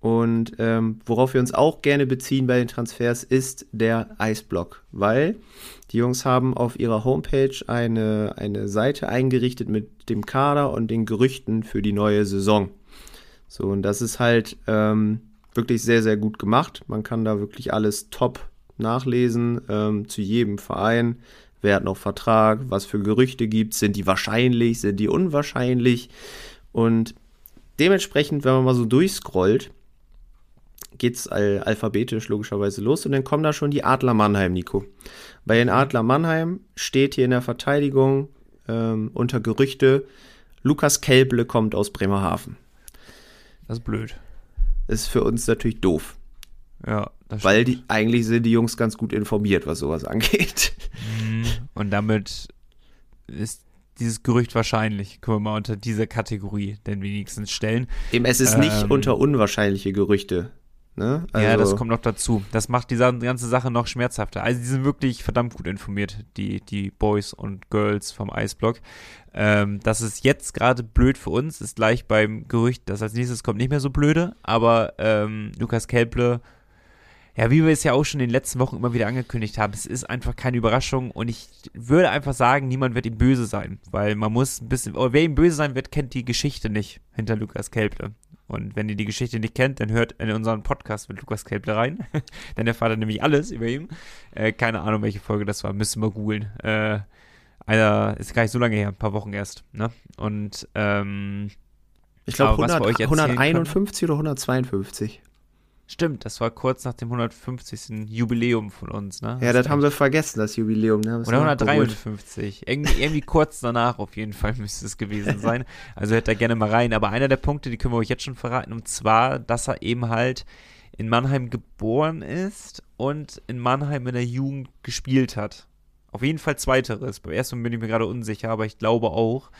Und ähm, worauf wir uns auch gerne beziehen bei den Transfers ist der Eisblock, weil die Jungs haben auf ihrer Homepage eine, eine Seite eingerichtet mit dem Kader und den Gerüchten für die neue Saison. So, und das ist halt ähm, wirklich sehr, sehr gut gemacht. Man kann da wirklich alles top nachlesen ähm, zu jedem Verein. Wer hat noch Vertrag? Was für Gerüchte gibt es? Sind die wahrscheinlich? Sind die unwahrscheinlich? Und dementsprechend, wenn man mal so durchscrollt, geht es al alphabetisch logischerweise los und dann kommen da schon die Adler Mannheim, Nico. Bei den Adler Mannheim steht hier in der Verteidigung ähm, unter Gerüchte, Lukas Kelble kommt aus Bremerhaven. Das ist blöd. Ist für uns natürlich doof. Ja, Weil die, eigentlich sind die Jungs ganz gut informiert, was sowas angeht. Mhm. Und damit ist dieses Gerücht wahrscheinlich, können wir mal unter diese Kategorie denn wenigstens stellen. Eben, es ist ähm, nicht unter unwahrscheinliche Gerüchte. Ne? Also, ja, das kommt noch dazu. Das macht die ganze Sache noch schmerzhafter. Also die sind wirklich verdammt gut informiert, die, die Boys und Girls vom Eisblock. Ähm, das ist jetzt gerade blöd für uns, ist gleich beim Gerücht, das als nächstes kommt, nicht mehr so blöde, aber ähm, Lukas Kelple ja, wie wir es ja auch schon in den letzten Wochen immer wieder angekündigt haben, es ist einfach keine Überraschung und ich würde einfach sagen, niemand wird ihm böse sein, weil man muss ein bisschen, oder wer ihm böse sein wird, kennt die Geschichte nicht hinter Lukas Kelple. Und wenn ihr die Geschichte nicht kennt, dann hört in unseren Podcast mit Lukas Kelple rein. dann erfahrt ihr nämlich alles über ihn. Äh, keine Ahnung, welche Folge das war, müssen wir googeln. Äh, einer, ist gar nicht so lange her, ein paar Wochen erst. Ne? Und, ähm, ich glaube 151 oder 152. Stimmt, das war kurz nach dem 150. Jubiläum von uns, ne? Ja, das, das haben wir vergessen, das Jubiläum. Ne? Oder 153. Irgendwie, irgendwie kurz danach auf jeden Fall müsste es gewesen sein. Also hätte er gerne mal rein. Aber einer der Punkte, die können wir euch jetzt schon verraten, und zwar, dass er eben halt in Mannheim geboren ist und in Mannheim in der Jugend gespielt hat. Auf jeden Fall zweiteres. Beim ersten bin ich mir gerade unsicher, aber ich glaube auch.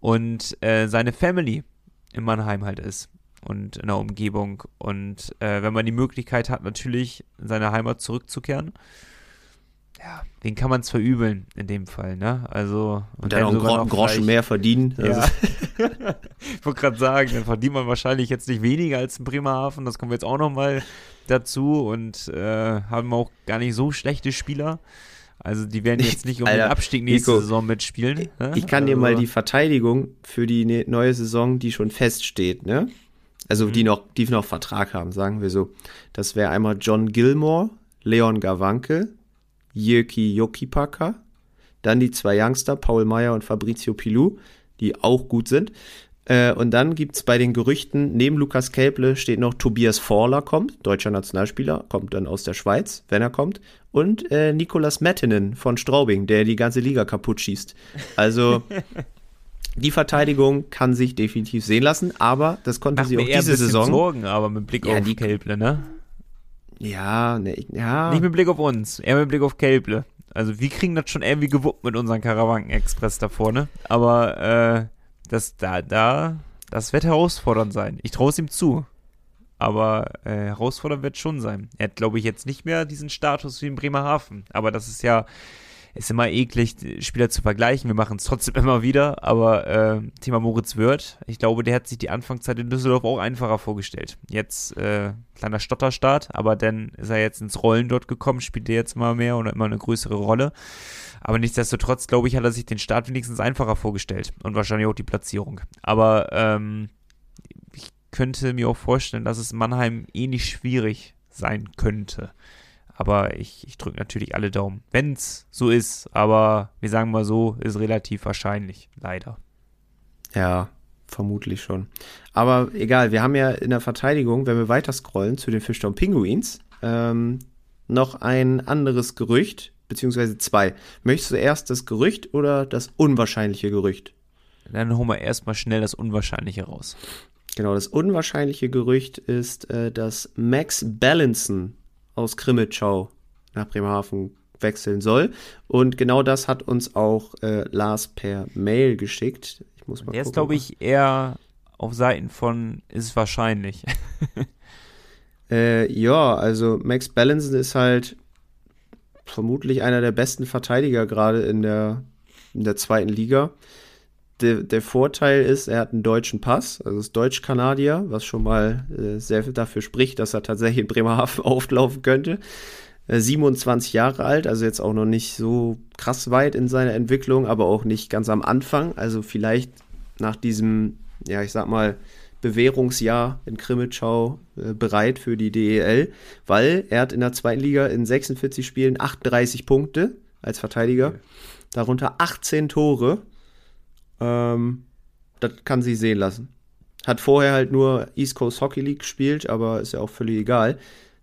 Und äh, seine Family in Mannheim halt ist und in der Umgebung. Und äh, wenn man die Möglichkeit hat, natürlich in seine Heimat zurückzukehren, ja, den kann man es verübeln in dem Fall, ne? Also und, und dann auch einen Groschen mehr verdienen. Ja. Also. ich wollte gerade sagen, dann verdient man wahrscheinlich jetzt nicht weniger als in Bremerhaven. Das kommen wir jetzt auch nochmal dazu und äh, haben auch gar nicht so schlechte Spieler. Also die werden jetzt nicht um Alter, den Abstieg nächste Nico, Saison mitspielen. Ne? Ich kann also. dir mal die Verteidigung für die ne-, neue Saison, die schon feststeht, ne? Also mhm. die noch, die noch Vertrag haben, sagen wir so. Das wäre einmal John Gilmore, Leon Gawanke, Jirki Jokipaka, dann die zwei Youngster, Paul Meyer und Fabrizio Pilou, die auch gut sind. Äh, und dann gibt es bei den Gerüchten, neben Lukas Kelple steht noch Tobias Forler kommt, deutscher Nationalspieler, kommt dann aus der Schweiz, wenn er kommt. Und äh, Nikolas Mettinen von Straubing, der die ganze Liga kaputt schießt. Also Die Verteidigung kann sich definitiv sehen lassen, aber das konnte Macht sie auch diese Saison. Sorgen, aber mit Blick ja, auf die Kelble, ne? Ja, ne, ja. Nicht mit Blick auf uns, eher mit Blick auf Kelble. Also wir kriegen das schon irgendwie gewuppt mit unserem Karawanken-Express da vorne. Aber äh, das da, da, das wird herausfordernd sein. Ich traue es ihm zu. Aber äh, herausfordernd wird schon sein. Er hat, glaube ich, jetzt nicht mehr diesen Status wie in Bremerhaven. Aber das ist ja ist immer eklig, Spieler zu vergleichen. Wir machen es trotzdem immer wieder. Aber äh, Thema Moritz Wirth, ich glaube, der hat sich die Anfangszeit in Düsseldorf auch einfacher vorgestellt. Jetzt äh, kleiner Stotterstart, aber dann ist er jetzt ins Rollen dort gekommen, spielt er jetzt mal mehr oder immer eine größere Rolle. Aber nichtsdestotrotz, glaube ich, hat er sich den Start wenigstens einfacher vorgestellt und wahrscheinlich auch die Platzierung. Aber ähm, ich könnte mir auch vorstellen, dass es Mannheim ähnlich schwierig sein könnte. Aber ich, ich drücke natürlich alle Daumen. Wenn es so ist, aber wir sagen mal so, ist relativ wahrscheinlich, leider. Ja, vermutlich schon. Aber egal, wir haben ja in der Verteidigung, wenn wir weiter scrollen zu den Fischtown Pinguins, ähm, noch ein anderes Gerücht, beziehungsweise zwei. Möchtest du erst das Gerücht oder das unwahrscheinliche Gerücht? Dann holen wir erstmal schnell das Unwahrscheinliche raus. Genau, das unwahrscheinliche Gerücht ist, äh, dass Max Ballinson aus Krimitschau nach Bremerhaven wechseln soll. Und genau das hat uns auch äh, Lars per Mail geschickt. Ich muss mal Der gucken, ist, glaube ich, eher auf Seiten von ist wahrscheinlich. äh, ja, also Max Ballinson ist halt vermutlich einer der besten Verteidiger gerade in der, in der zweiten Liga. Der, der, Vorteil ist, er hat einen deutschen Pass, also ist Deutsch-Kanadier, was schon mal äh, sehr dafür spricht, dass er tatsächlich in Bremerhaven auflaufen könnte. Äh, 27 Jahre alt, also jetzt auch noch nicht so krass weit in seiner Entwicklung, aber auch nicht ganz am Anfang. Also vielleicht nach diesem, ja, ich sag mal, Bewährungsjahr in Krimitschau äh, bereit für die DEL, weil er hat in der zweiten Liga in 46 Spielen 38 Punkte als Verteidiger, okay. darunter 18 Tore ähm, das kann sie sehen lassen. Hat vorher halt nur East Coast Hockey League gespielt, aber ist ja auch völlig egal.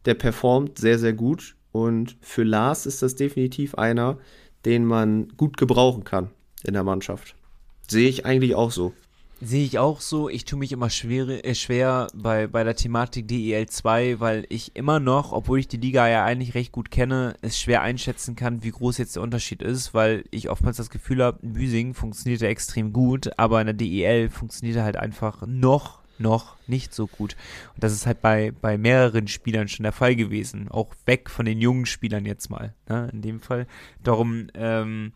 Der performt sehr, sehr gut. Und für Lars ist das definitiv einer, den man gut gebrauchen kann in der Mannschaft. Sehe ich eigentlich auch so. Sehe ich auch so. Ich tue mich immer schwer, äh, schwer bei, bei der Thematik DEL 2, weil ich immer noch, obwohl ich die Liga ja eigentlich recht gut kenne, es schwer einschätzen kann, wie groß jetzt der Unterschied ist, weil ich oftmals das Gefühl habe, in Büsing funktioniert er extrem gut, aber in der DEL funktioniert er halt einfach noch, noch nicht so gut. Und das ist halt bei, bei mehreren Spielern schon der Fall gewesen. Auch weg von den jungen Spielern jetzt mal, ne, in dem Fall. Darum, ähm,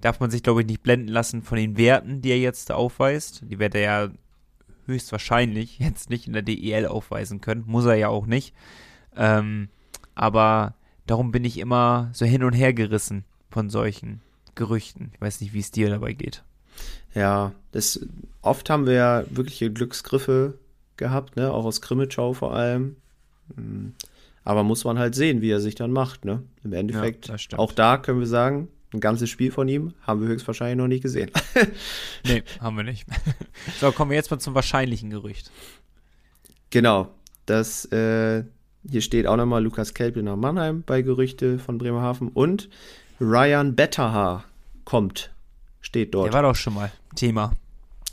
darf man sich, glaube ich, nicht blenden lassen von den Werten, die er jetzt aufweist. Die wird er ja höchstwahrscheinlich jetzt nicht in der DEL aufweisen können. Muss er ja auch nicht. Ähm, aber darum bin ich immer so hin und her gerissen von solchen Gerüchten. Ich weiß nicht, wie es dir dabei geht. Ja, das, oft haben wir ja wirkliche Glücksgriffe gehabt, ne? auch aus Krimitschau vor allem. Hm. Aber muss man halt sehen, wie er sich dann macht. Ne? Im Endeffekt, ja, auch da können wir sagen, ein ganzes Spiel von ihm haben wir höchstwahrscheinlich noch nicht gesehen. nee, haben wir nicht. so, kommen wir jetzt mal zum wahrscheinlichen Gerücht. Genau. Das, äh, Hier steht auch nochmal Lukas Kelpe nach Mannheim bei Gerüchte von Bremerhaven. Und Ryan Betterhaar kommt. Steht dort. Der war doch schon mal Thema.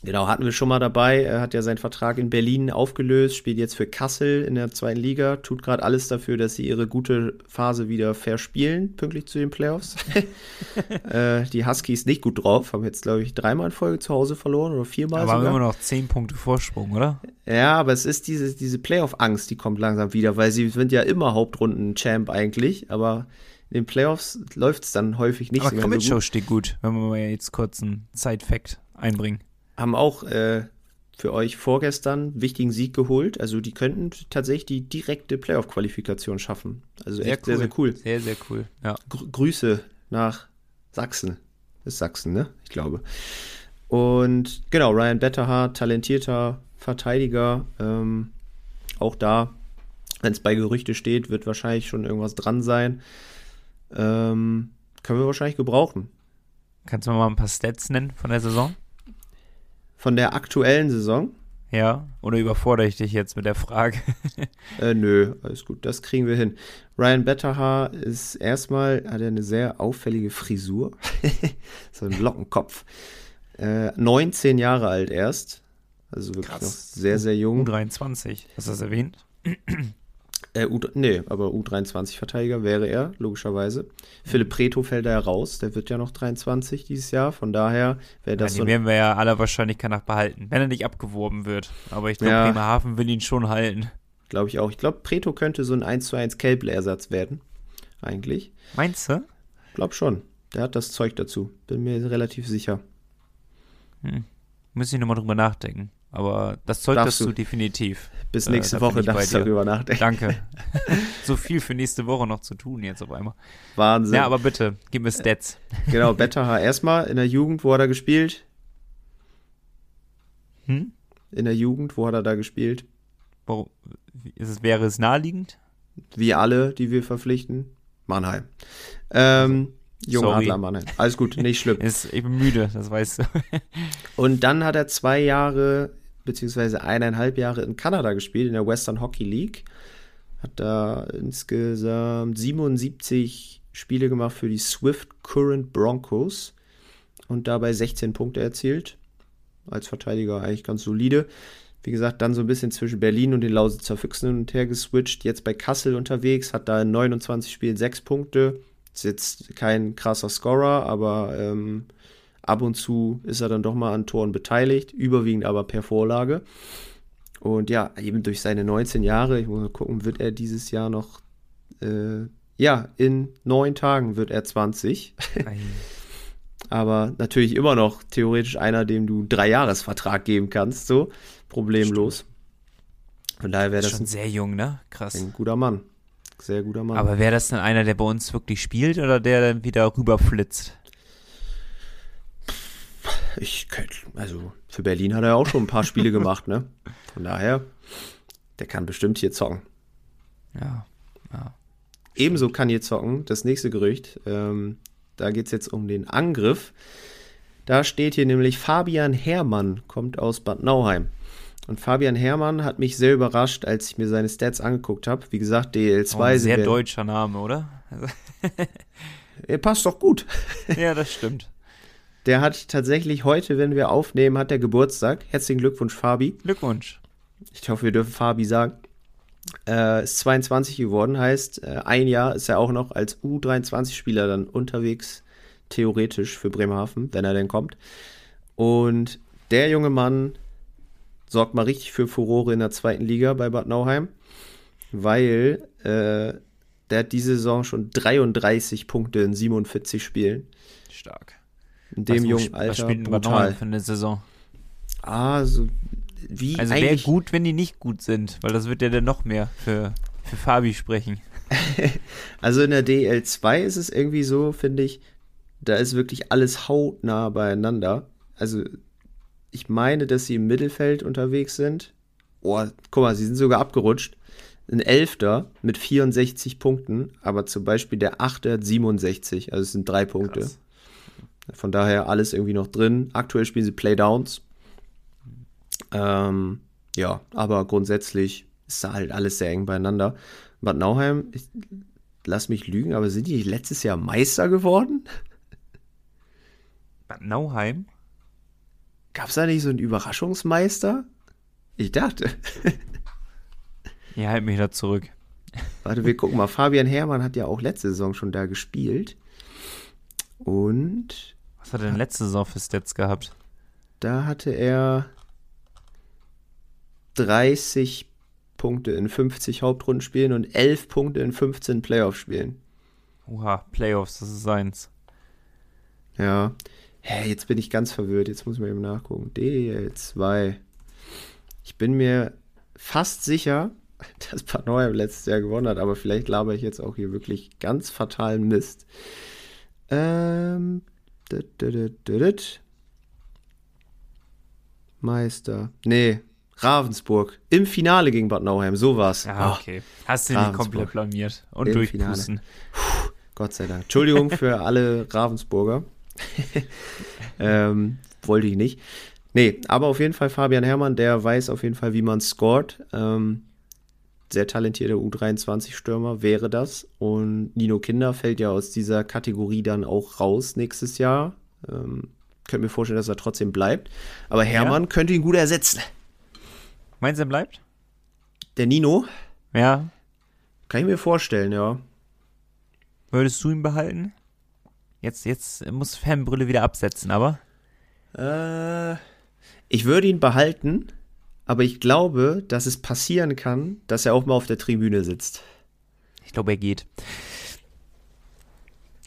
Genau, hatten wir schon mal dabei. Er hat ja seinen Vertrag in Berlin aufgelöst, spielt jetzt für Kassel in der zweiten Liga, tut gerade alles dafür, dass sie ihre gute Phase wieder verspielen, pünktlich zu den Playoffs. äh, die Huskies nicht gut drauf, haben jetzt, glaube ich, dreimal in Folge zu Hause verloren oder viermal. Aber sogar. haben immer noch zehn Punkte Vorsprung, oder? Ja, aber es ist diese, diese Playoff-Angst, die kommt langsam wieder, weil sie sind ja immer Hauptrunden-Champ eigentlich, aber in den Playoffs läuft es dann häufig nicht aber so Show gut. steht gut, wenn wir mal jetzt kurz einen Side-Fact einbringen. Haben auch äh, für euch vorgestern einen wichtigen Sieg geholt. Also die könnten tatsächlich die direkte Playoff-Qualifikation schaffen. Also echt sehr, sehr cool. Sehr, sehr cool. Ja. Gr Grüße nach Sachsen. Ist Sachsen, ne? Ich glaube. Und genau, Ryan Betterhaar, talentierter Verteidiger. Ähm, auch da, wenn es bei Gerüchte steht, wird wahrscheinlich schon irgendwas dran sein. Ähm, können wir wahrscheinlich gebrauchen. Kannst du mir mal ein paar Stats nennen von der Saison? Von der aktuellen Saison? Ja, oder überfordere ich dich jetzt mit der Frage? Äh, nö, alles gut, das kriegen wir hin. Ryan Betterhaar ist erstmal, hat er eine sehr auffällige Frisur. so ein Lockenkopf. Äh, 19 Jahre alt erst. Also wirklich Krass. noch sehr, sehr jung. U23, hast du das erwähnt? Äh, U, nee, aber U23-Verteidiger wäre er, logischerweise. Philipp Preto fällt da ja raus, der wird ja noch 23 dieses Jahr, von daher wäre das ja, den werden wir ja aller Wahrscheinlichkeit nach behalten, wenn er nicht abgeworben wird. Aber ich glaube, Ja. Bremerhaven will ihn schon halten. Glaube ich auch. Ich glaube, Preto könnte so ein 1 zu 1 Kelble-Ersatz werden. Eigentlich. Meinst du? Glaub schon. Der hat das Zeug dazu. Bin mir relativ sicher. Muss ich nochmal drüber nachdenken. Aber das Zeug Darfst das du definitiv. Bis Äh, nächste da bin Woche darfst du darüber nachdenken. Danke. so viel für nächste Woche noch zu tun jetzt auf einmal. Wahnsinn. Ja, aber bitte, gib mir Stats. genau, Betterhaar erstmal in der Jugend, wo hat er gespielt? Hm? In der Jugend, wo hat er da gespielt? Warum, ist es, wäre es naheliegend? Wie alle, die wir verpflichten? Mannheim. Ähm, Jungadler Sorry. Mannheim. Alles gut, nicht schlimm. Ist, ich bin müde, das weißt du. Und dann hat er zwei Jahre, beziehungsweise eineinhalb Jahre in Kanada gespielt, in der Western Hockey League. Hat da insgesamt 77 Spiele gemacht für die Swift Current Broncos und dabei 16 Punkte erzielt. Als Verteidiger eigentlich ganz solide. Wie gesagt, dann so ein bisschen zwischen Berlin und den Lausitzer Füchsen hin und her geswitcht. Jetzt bei Kassel unterwegs, hat da in 29 Spielen 6 Punkte. Ist jetzt kein krasser Scorer, aber ähm, ab und zu ist er dann doch mal an Toren beteiligt, überwiegend aber per Vorlage. Und ja, eben durch seine 19 Jahre, ich muss mal gucken, wird er dieses Jahr noch, äh, ja, in neun Tagen wird er 20. aber natürlich immer noch theoretisch einer, dem du drei Jahresvertrag geben kannst, so problemlos. Von daher wäre Das schon ein, sehr jung, ne? Krass. ein guter Mann. Sehr guter Mann. Aber wäre das dann einer, der bei uns wirklich spielt oder der dann wieder rüberflitzt? Ich könnte, also für Berlin hat er auch schon ein paar Spiele gemacht, ne? Von daher, der kann bestimmt hier zocken. Ja. ja. Ebenso kann hier zocken, das nächste Gerücht. Ähm, da geht es jetzt um den Angriff. Da steht hier nämlich Fabian Herrmann, kommt aus Bad Nauheim. Und Fabian Herrmann hat mich sehr überrascht, als ich mir seine Stats angeguckt habe. Wie gesagt, DL2. Oh, ein sehr deutscher Name, oder? Er passt doch gut. ja, das stimmt. Der hat tatsächlich heute, wenn wir aufnehmen, hat er Geburtstag. Herzlichen Glückwunsch, Fabi. Glückwunsch. Ich hoffe, wir dürfen Fabi sagen. Äh, ist 22 geworden, heißt, äh, ein Jahr ist er auch noch als U23-Spieler dann unterwegs, theoretisch für Bremerhaven, wenn er denn kommt. Und der junge Mann sorgt mal richtig für Furore in der zweiten Liga bei Bad Nauheim, weil äh, der hat diese Saison schon 33 Punkte in 47 Spielen. Stark. In dem was, jungen sp- Was Alter spielt denn Bad brutal. Nauheim für eine Saison? Ah, so wie Also wäre gut, wenn die nicht gut sind, weil das wird ja dann noch mehr für, für Fabi sprechen. Also in der DL2 ist es irgendwie so, finde ich, da ist wirklich alles hautnah beieinander. Also ich meine, dass sie im Mittelfeld unterwegs sind. Oh, guck mal, sie sind sogar abgerutscht. Ein Elfter mit 64 Punkten, aber zum Beispiel der Achte hat 67, also es sind drei Punkte. Krass. Von daher alles irgendwie noch drin. Aktuell spielen sie Playdowns. Ähm, ja, aber grundsätzlich ist da halt alles sehr eng beieinander. Bad Nauheim, ich, lass mich lügen, aber sind die letztes Jahr Meister geworden? Bad Nauheim? Gab es da nicht so einen Überraschungsmeister? Ich dachte. ja, halt mich da zurück. Warte, wir gucken mal. Fabian Herrmann hat ja auch letzte Saison schon da gespielt. Und. Was hat er denn letzte Saison für Stats gehabt? Da hatte er 30 Punkte in 50 Hauptrundenspielen und 11 Punkte in 15 Playoff-Spielen. Oha, Playoffs, das ist seins. Ja. Hä, jetzt bin ich ganz verwirrt. Jetzt muss man eben nachgucken. DL2. Ich bin mir fast sicher, dass Panoia letztes Jahr gewonnen hat, aber vielleicht laber ich jetzt auch hier wirklich ganz fatalen Mist. Ähm. Meister. Nee, Ravensburg. Im Finale gegen Bad Nauheim, sowas. Ja, okay. Hast du nicht komplett blamiert und durchpusten. Gott sei Dank. Entschuldigung für alle Ravensburger. ähm, wollte ich nicht. Nee, aber auf jeden Fall Fabian Herrmann, der weiß auf jeden Fall, wie man scoret. Ähm, sehr talentierter U23-Stürmer wäre das. Und Nino Kinder fällt ja aus dieser Kategorie dann auch raus nächstes Jahr. Ähm, könnte mir vorstellen, dass er trotzdem bleibt. Aber Hermann ja. könnte ihn gut ersetzen. Meinst du, er bleibt? Der Nino? Ja. Kann ich mir vorstellen, ja. Würdest du ihn behalten? Jetzt, jetzt muss Fanbrille wieder absetzen, aber. Äh, ich würde ihn behalten, aber ich glaube, dass es passieren kann, dass er auch mal auf der Tribüne sitzt. Ich glaube, er geht.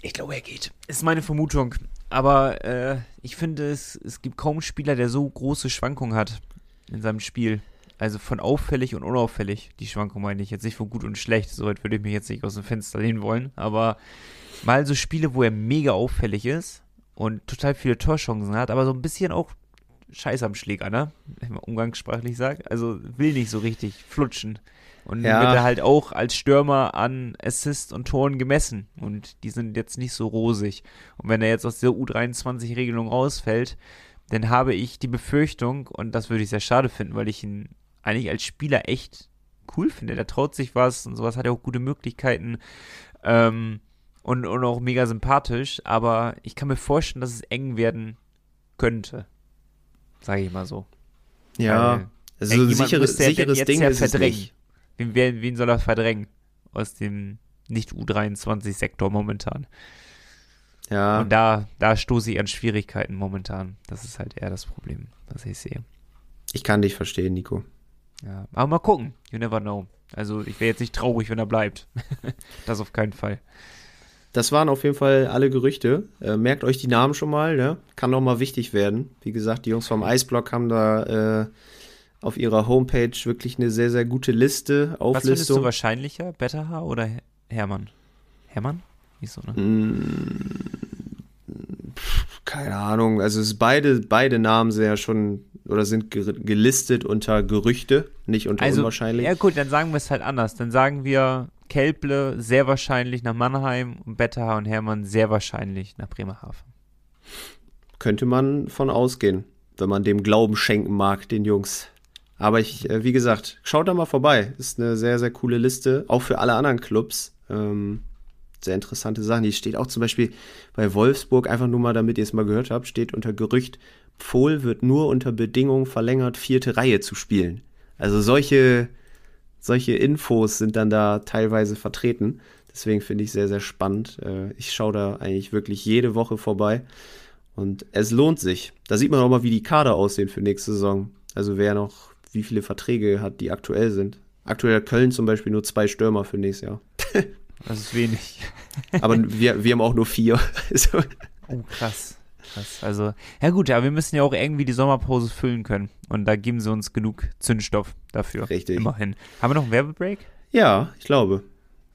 Ich glaube, er geht. Ist meine Vermutung. Aber äh, ich finde, es, es gibt kaum einen Spieler, der so große Schwankungen hat in seinem Spiel. Also von auffällig und unauffällig. Die Schwankung meine ich jetzt nicht von gut und schlecht. Soweit würde ich mich jetzt nicht aus dem Fenster lehnen wollen. Aber mal so Spiele, wo er mega auffällig ist und total viele Torchancen hat, aber so ein bisschen auch Scheiß am Schläger, ne? Wenn man umgangssprachlich sagt. Also will nicht so richtig flutschen. Und ja. wird er halt auch als Stürmer an Assist und Toren gemessen. Und die sind jetzt nicht so rosig. Und wenn er jetzt aus der U23-Regelung rausfällt, dann habe ich die Befürchtung, und das würde ich sehr schade finden, weil ich ihn eigentlich als Spieler echt cool finde. Der traut sich was und sowas hat er auch gute Möglichkeiten. Ähm, und, und auch mega sympathisch, aber ich kann mir vorstellen, dass es eng werden könnte. Sage ich mal so. Ja, also so sichere, sicheres Ding ist verdrängen. Wen, wen, wen soll er verdrängen aus dem Nicht-U23-Sektor momentan? Ja. Und da, da stoße ich an Schwierigkeiten momentan. Das ist halt eher das Problem, was ich sehe. Ich kann dich verstehen, Nico. Ja, aber mal gucken. You never know. Also ich wäre jetzt nicht traurig, wenn er bleibt. das auf keinen Fall. Das waren auf jeden Fall alle Gerüchte. Äh, merkt euch die Namen schon mal, ne? Kann noch mal wichtig werden. Wie gesagt, die Jungs vom Eisblock haben da äh, auf ihrer Homepage wirklich eine sehr, sehr gute Liste, Auflistung. Was findest du wahrscheinlicher, Betterhaar oder Hermann? Hermann? Nicht so, ne? Mm, keine Ahnung. Also es beide, beide Namen sind ja schon oder sind gelistet unter Gerüchte, nicht unter also, unwahrscheinlich. Ja gut, dann sagen wir es halt anders. Dann sagen wir Kelble sehr wahrscheinlich nach Mannheim und Betterhaar und Hermann sehr wahrscheinlich nach Bremerhaven. Könnte man von ausgehen, wenn man dem Glauben schenken mag, den Jungs. Aber ich, äh, wie gesagt, schaut da mal vorbei. Ist eine sehr, sehr coole Liste, auch für alle anderen Clubs. Ähm, sehr interessante Sachen. Die steht auch zum Beispiel bei Wolfsburg, einfach nur mal, damit ihr es mal gehört habt, steht unter Gerücht, Pfohl wird nur unter Bedingungen verlängert, vierte Reihe zu spielen. Also solche, solche Infos sind dann da teilweise vertreten. Deswegen finde ich sehr, sehr spannend. Äh, ich schaue da eigentlich wirklich jede Woche vorbei. Und es lohnt sich. Da sieht man auch mal, wie die Kader aussehen für nächste Saison. Also wer noch, wie viele Verträge hat, die aktuell sind. Aktuell hat Köln zum Beispiel nur zwei Stürmer für nächstes Jahr. Das ist wenig. Aber wir, wir haben auch nur vier. oh, krass. Krass. Also, ja gut, aber wir müssen ja auch irgendwie die Sommerpause füllen können. Und da geben sie uns genug Zündstoff dafür. Richtig. Immerhin. Haben wir noch einen Werbebreak? Ja, ich glaube.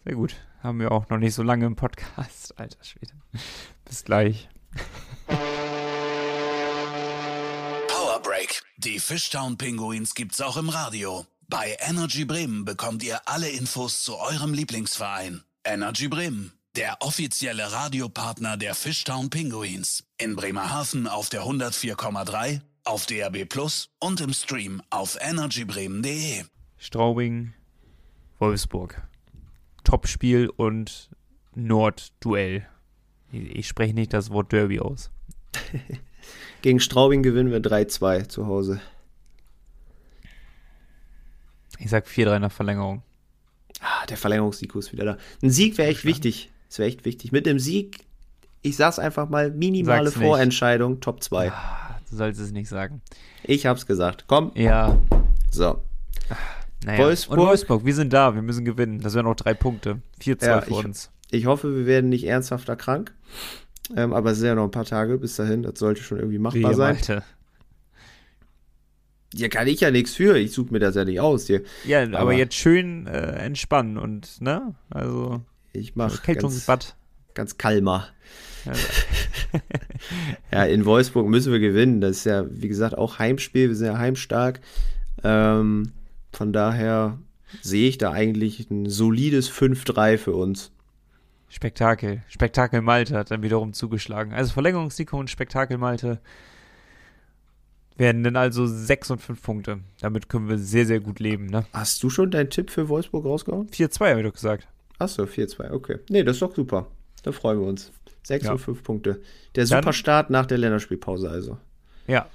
Sehr gut. Haben wir auch noch nicht so lange im Podcast. Alter Schwede. Bis gleich. Power Break. Die Fishtown Pinguins gibt's auch im Radio. Bei Energy Bremen bekommt ihr alle Infos zu eurem Lieblingsverein. Energy Bremen der offizielle Radiopartner der Fishtown Pinguins. In Bremerhaven auf der 104,3, auf DAB Plus und im Stream auf energybremen.de. Straubing, Wolfsburg. Topspiel und Nordduell. Ich, ich spreche nicht das Wort Derby aus. Gegen Straubing gewinnen wir 3-2 zu Hause. Ich sag 4-3 nach Verlängerung. Ah, der Verlängerungssieg ist wieder da. Ein Sieg wäre echt wichtig. Das wäre echt wichtig. Mit dem Sieg, ich sag's einfach mal, minimale Sag's nicht. Vorentscheidung, Top 2. Ah, du sollst es nicht sagen. Ich hab's gesagt. Komm, Ja, so. naja. Wolfsburg. Und Wolfsburg, wir sind da, wir müssen gewinnen. Das wären noch drei Punkte. 4-2 Ja, für ich- uns. Ich hoffe, wir werden nicht ernsthafter krank. Ähm, aber es sind ja noch ein paar Tage bis dahin. Das sollte schon irgendwie machbar Wehe, sein. Malte. Ja, kann ich ja nichts für. Ich suche mir das ja nicht aus hier. Ja, aber, Aber- jetzt schön äh, entspannen und, ne? Also, Ich mache ganz, Erkältungsbad. ganz kalmer. Ja, Ja, in Wolfsburg müssen wir gewinnen. Das ist ja, wie gesagt, auch Heimspiel. Wir sind ja heimstark. Ähm, von daher sehe ich da eigentlich ein solides 5-3 für uns. Spektakel. Spektakel Malte hat dann wiederum zugeschlagen. Also Verlängerungssieg und Spektakel Malte werden dann also 6 und 5 Punkte. Damit können wir sehr, sehr gut leben, ne? Hast du schon deinen Tipp für Wolfsburg rausgehauen? 4-2 habe ich doch gesagt. Achso, 4-2, okay. Nee, das ist doch super. Da freuen wir uns. 6 Ja. und 5 Punkte. Der Dann- Superstart nach der Länderspielpause also. Ja.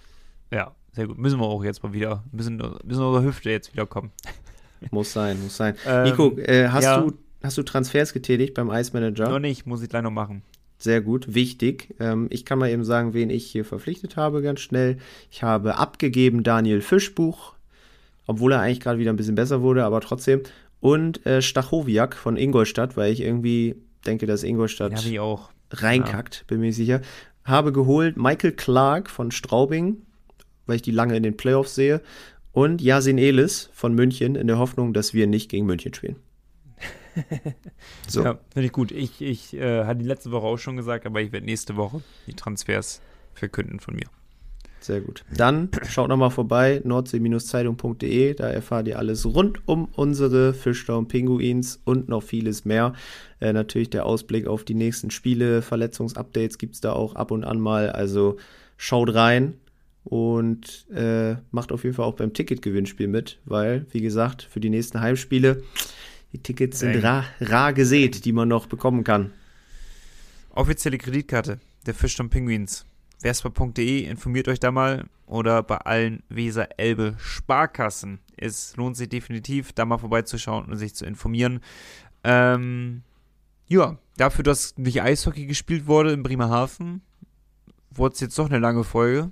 Ja, sehr gut. Müssen wir auch jetzt mal wieder. Müssen, müssen unsere Hüfte jetzt wieder kommen. Muss sein, muss sein. Ähm, Nico, äh, hast, ja. du, hast du Transfers getätigt beim Ice Manager? Noch nicht, muss ich gleich noch machen. Sehr gut, wichtig. Ähm, ich kann mal eben sagen, wen ich hier verpflichtet habe, ganz schnell. Ich habe abgegeben Daniel Fischbuch, obwohl er eigentlich gerade wieder ein bisschen besser wurde, aber trotzdem. Und äh, Stachowiak von Ingolstadt, weil ich irgendwie denke, dass Ingolstadt auch. reinkackt, bin mir sicher. Habe geholt Michael Clark von Straubing, weil ich die lange in den Playoffs sehe. Und Yasin Elis von München in der Hoffnung, dass wir nicht gegen München spielen. So. Ja, finde ich gut. Ich, ich äh, hatte die letzte Woche auch schon gesagt, aber ich werde nächste Woche die Transfers verkünden von mir. Sehr gut. Dann schaut nochmal vorbei, nordsee-zeitung.de. Da erfahrt ihr alles rund um unsere Fischtown Pinguins und noch vieles mehr. Äh, natürlich der Ausblick auf die nächsten Spiele, Verletzungsupdates gibt es da auch ab und an mal. Also schaut rein und äh, macht auf jeden Fall auch beim Ticketgewinnspiel mit, weil, wie gesagt, für die nächsten Heimspiele, die Tickets sind Eng. rar, rar gesät, die man noch bekommen kann. Offizielle Kreditkarte der Fischton Penguins. Vespa.de, informiert euch da mal oder bei allen Weser-Elbe Sparkassen. Es lohnt sich definitiv, da mal vorbeizuschauen und sich zu informieren. Ähm, ja, dafür, dass nicht Eishockey gespielt wurde in Bremerhaven, wurde es jetzt doch eine lange Folge.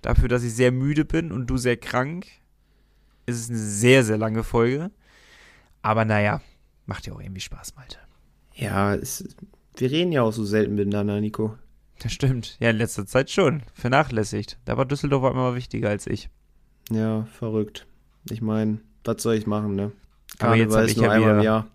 Dafür, dass ich sehr müde bin und du sehr krank, ist es eine sehr, sehr lange Folge. Aber naja, macht ja auch irgendwie Spaß, Malte. Ja, es, wir reden ja auch so selten miteinander, Nico. Das stimmt. Ja, in letzter Zeit schon. Vernachlässigt. Da war Düsseldorf immer wichtiger als ich. Ja, verrückt. Ich meine, was soll ich machen, ne? Aber jetzt Karneval hab ist ich ja einmal im wieder- Jahr.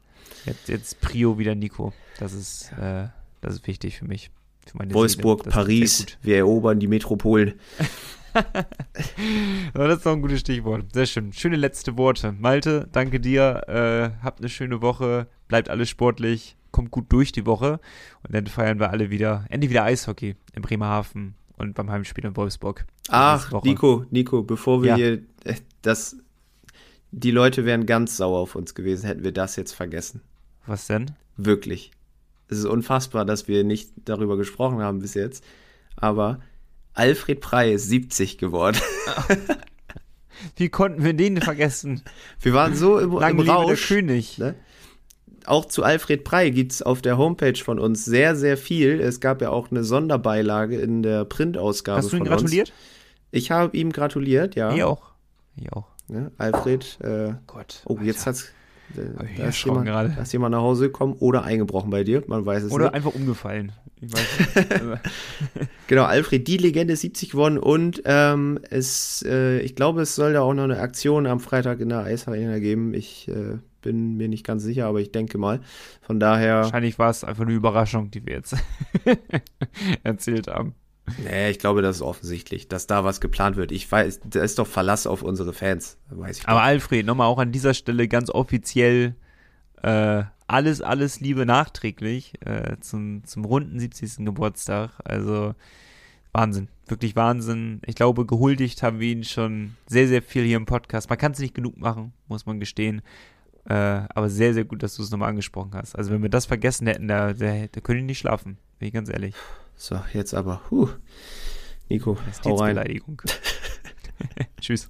Jetzt, jetzt Prio wieder Nico. Das ist, äh, das ist wichtig für mich. Wolfsburg, Paris, wir erobern die Metropolen. Das ist doch ein gutes Stichwort. Sehr schön. Schöne letzte Worte. Malte, danke dir. Äh, habt eine schöne Woche. Bleibt alle sportlich. Kommt gut durch die Woche. Und dann feiern wir alle wieder, endlich wieder Eishockey in Bremerhaven und beim Heimspiel in Wolfsburg. Ach. Nico, Nico, bevor wir Ja. hier, äh, das, die Leute wären ganz sauer auf uns gewesen, hätten wir das jetzt vergessen. Was denn? Wirklich. Es ist unfassbar, dass wir nicht darüber gesprochen haben bis jetzt. Aber Alfred Prey ist 70 geworden. Wie konnten wir den vergessen? Wir waren so im, Lang im lebe der Rausch. König. Ne? Auch zu Alfred Prey gibt es auf der Homepage von uns sehr, sehr viel. Es gab ja auch eine Sonderbeilage in der Printausgabe Hast du ihm von gratuliert? uns. Ich habe ihm gratuliert, ja. Ich auch. Ich auch. Ne? Alfred, äh, Gott. oh, jetzt hat's. Äh, da, ist jemand, gerade. da ist jemand nach Hause gekommen oder eingebrochen bei dir, man weiß es Oder nicht. einfach umgefallen. Ich weiß nicht. Genau, Alfred, die Legende ist 70 geworden und ähm, es, äh, ich glaube, es soll da auch noch eine Aktion am Freitag in der Eisarena geben. Ich äh, bin mir nicht ganz sicher, aber ich denke mal. Von daher, Wahrscheinlich war es einfach eine Überraschung, die wir jetzt erzählt haben. nee, ich glaube, das ist offensichtlich, dass da was geplant wird. Ich weiß, da ist doch Verlass auf unsere Fans, weiß ich. Aber doch. Alfred, nochmal auch an dieser Stelle ganz offiziell äh, alles, alles Liebe nachträglich äh, zum, zum runden 70. Geburtstag. Also Wahnsinn, wirklich Wahnsinn. Ich glaube, gehuldigt haben wir ihn schon sehr, sehr viel hier im Podcast. Man kann es nicht genug machen, muss man gestehen. Äh, aber sehr, sehr gut, dass du es nochmal angesprochen hast. Also wenn wir das vergessen hätten, da, da, da können die nicht schlafen, bin ich ganz ehrlich. So, jetzt aber. Huh. Nico, hau rein. Beleidigung. Tschüss.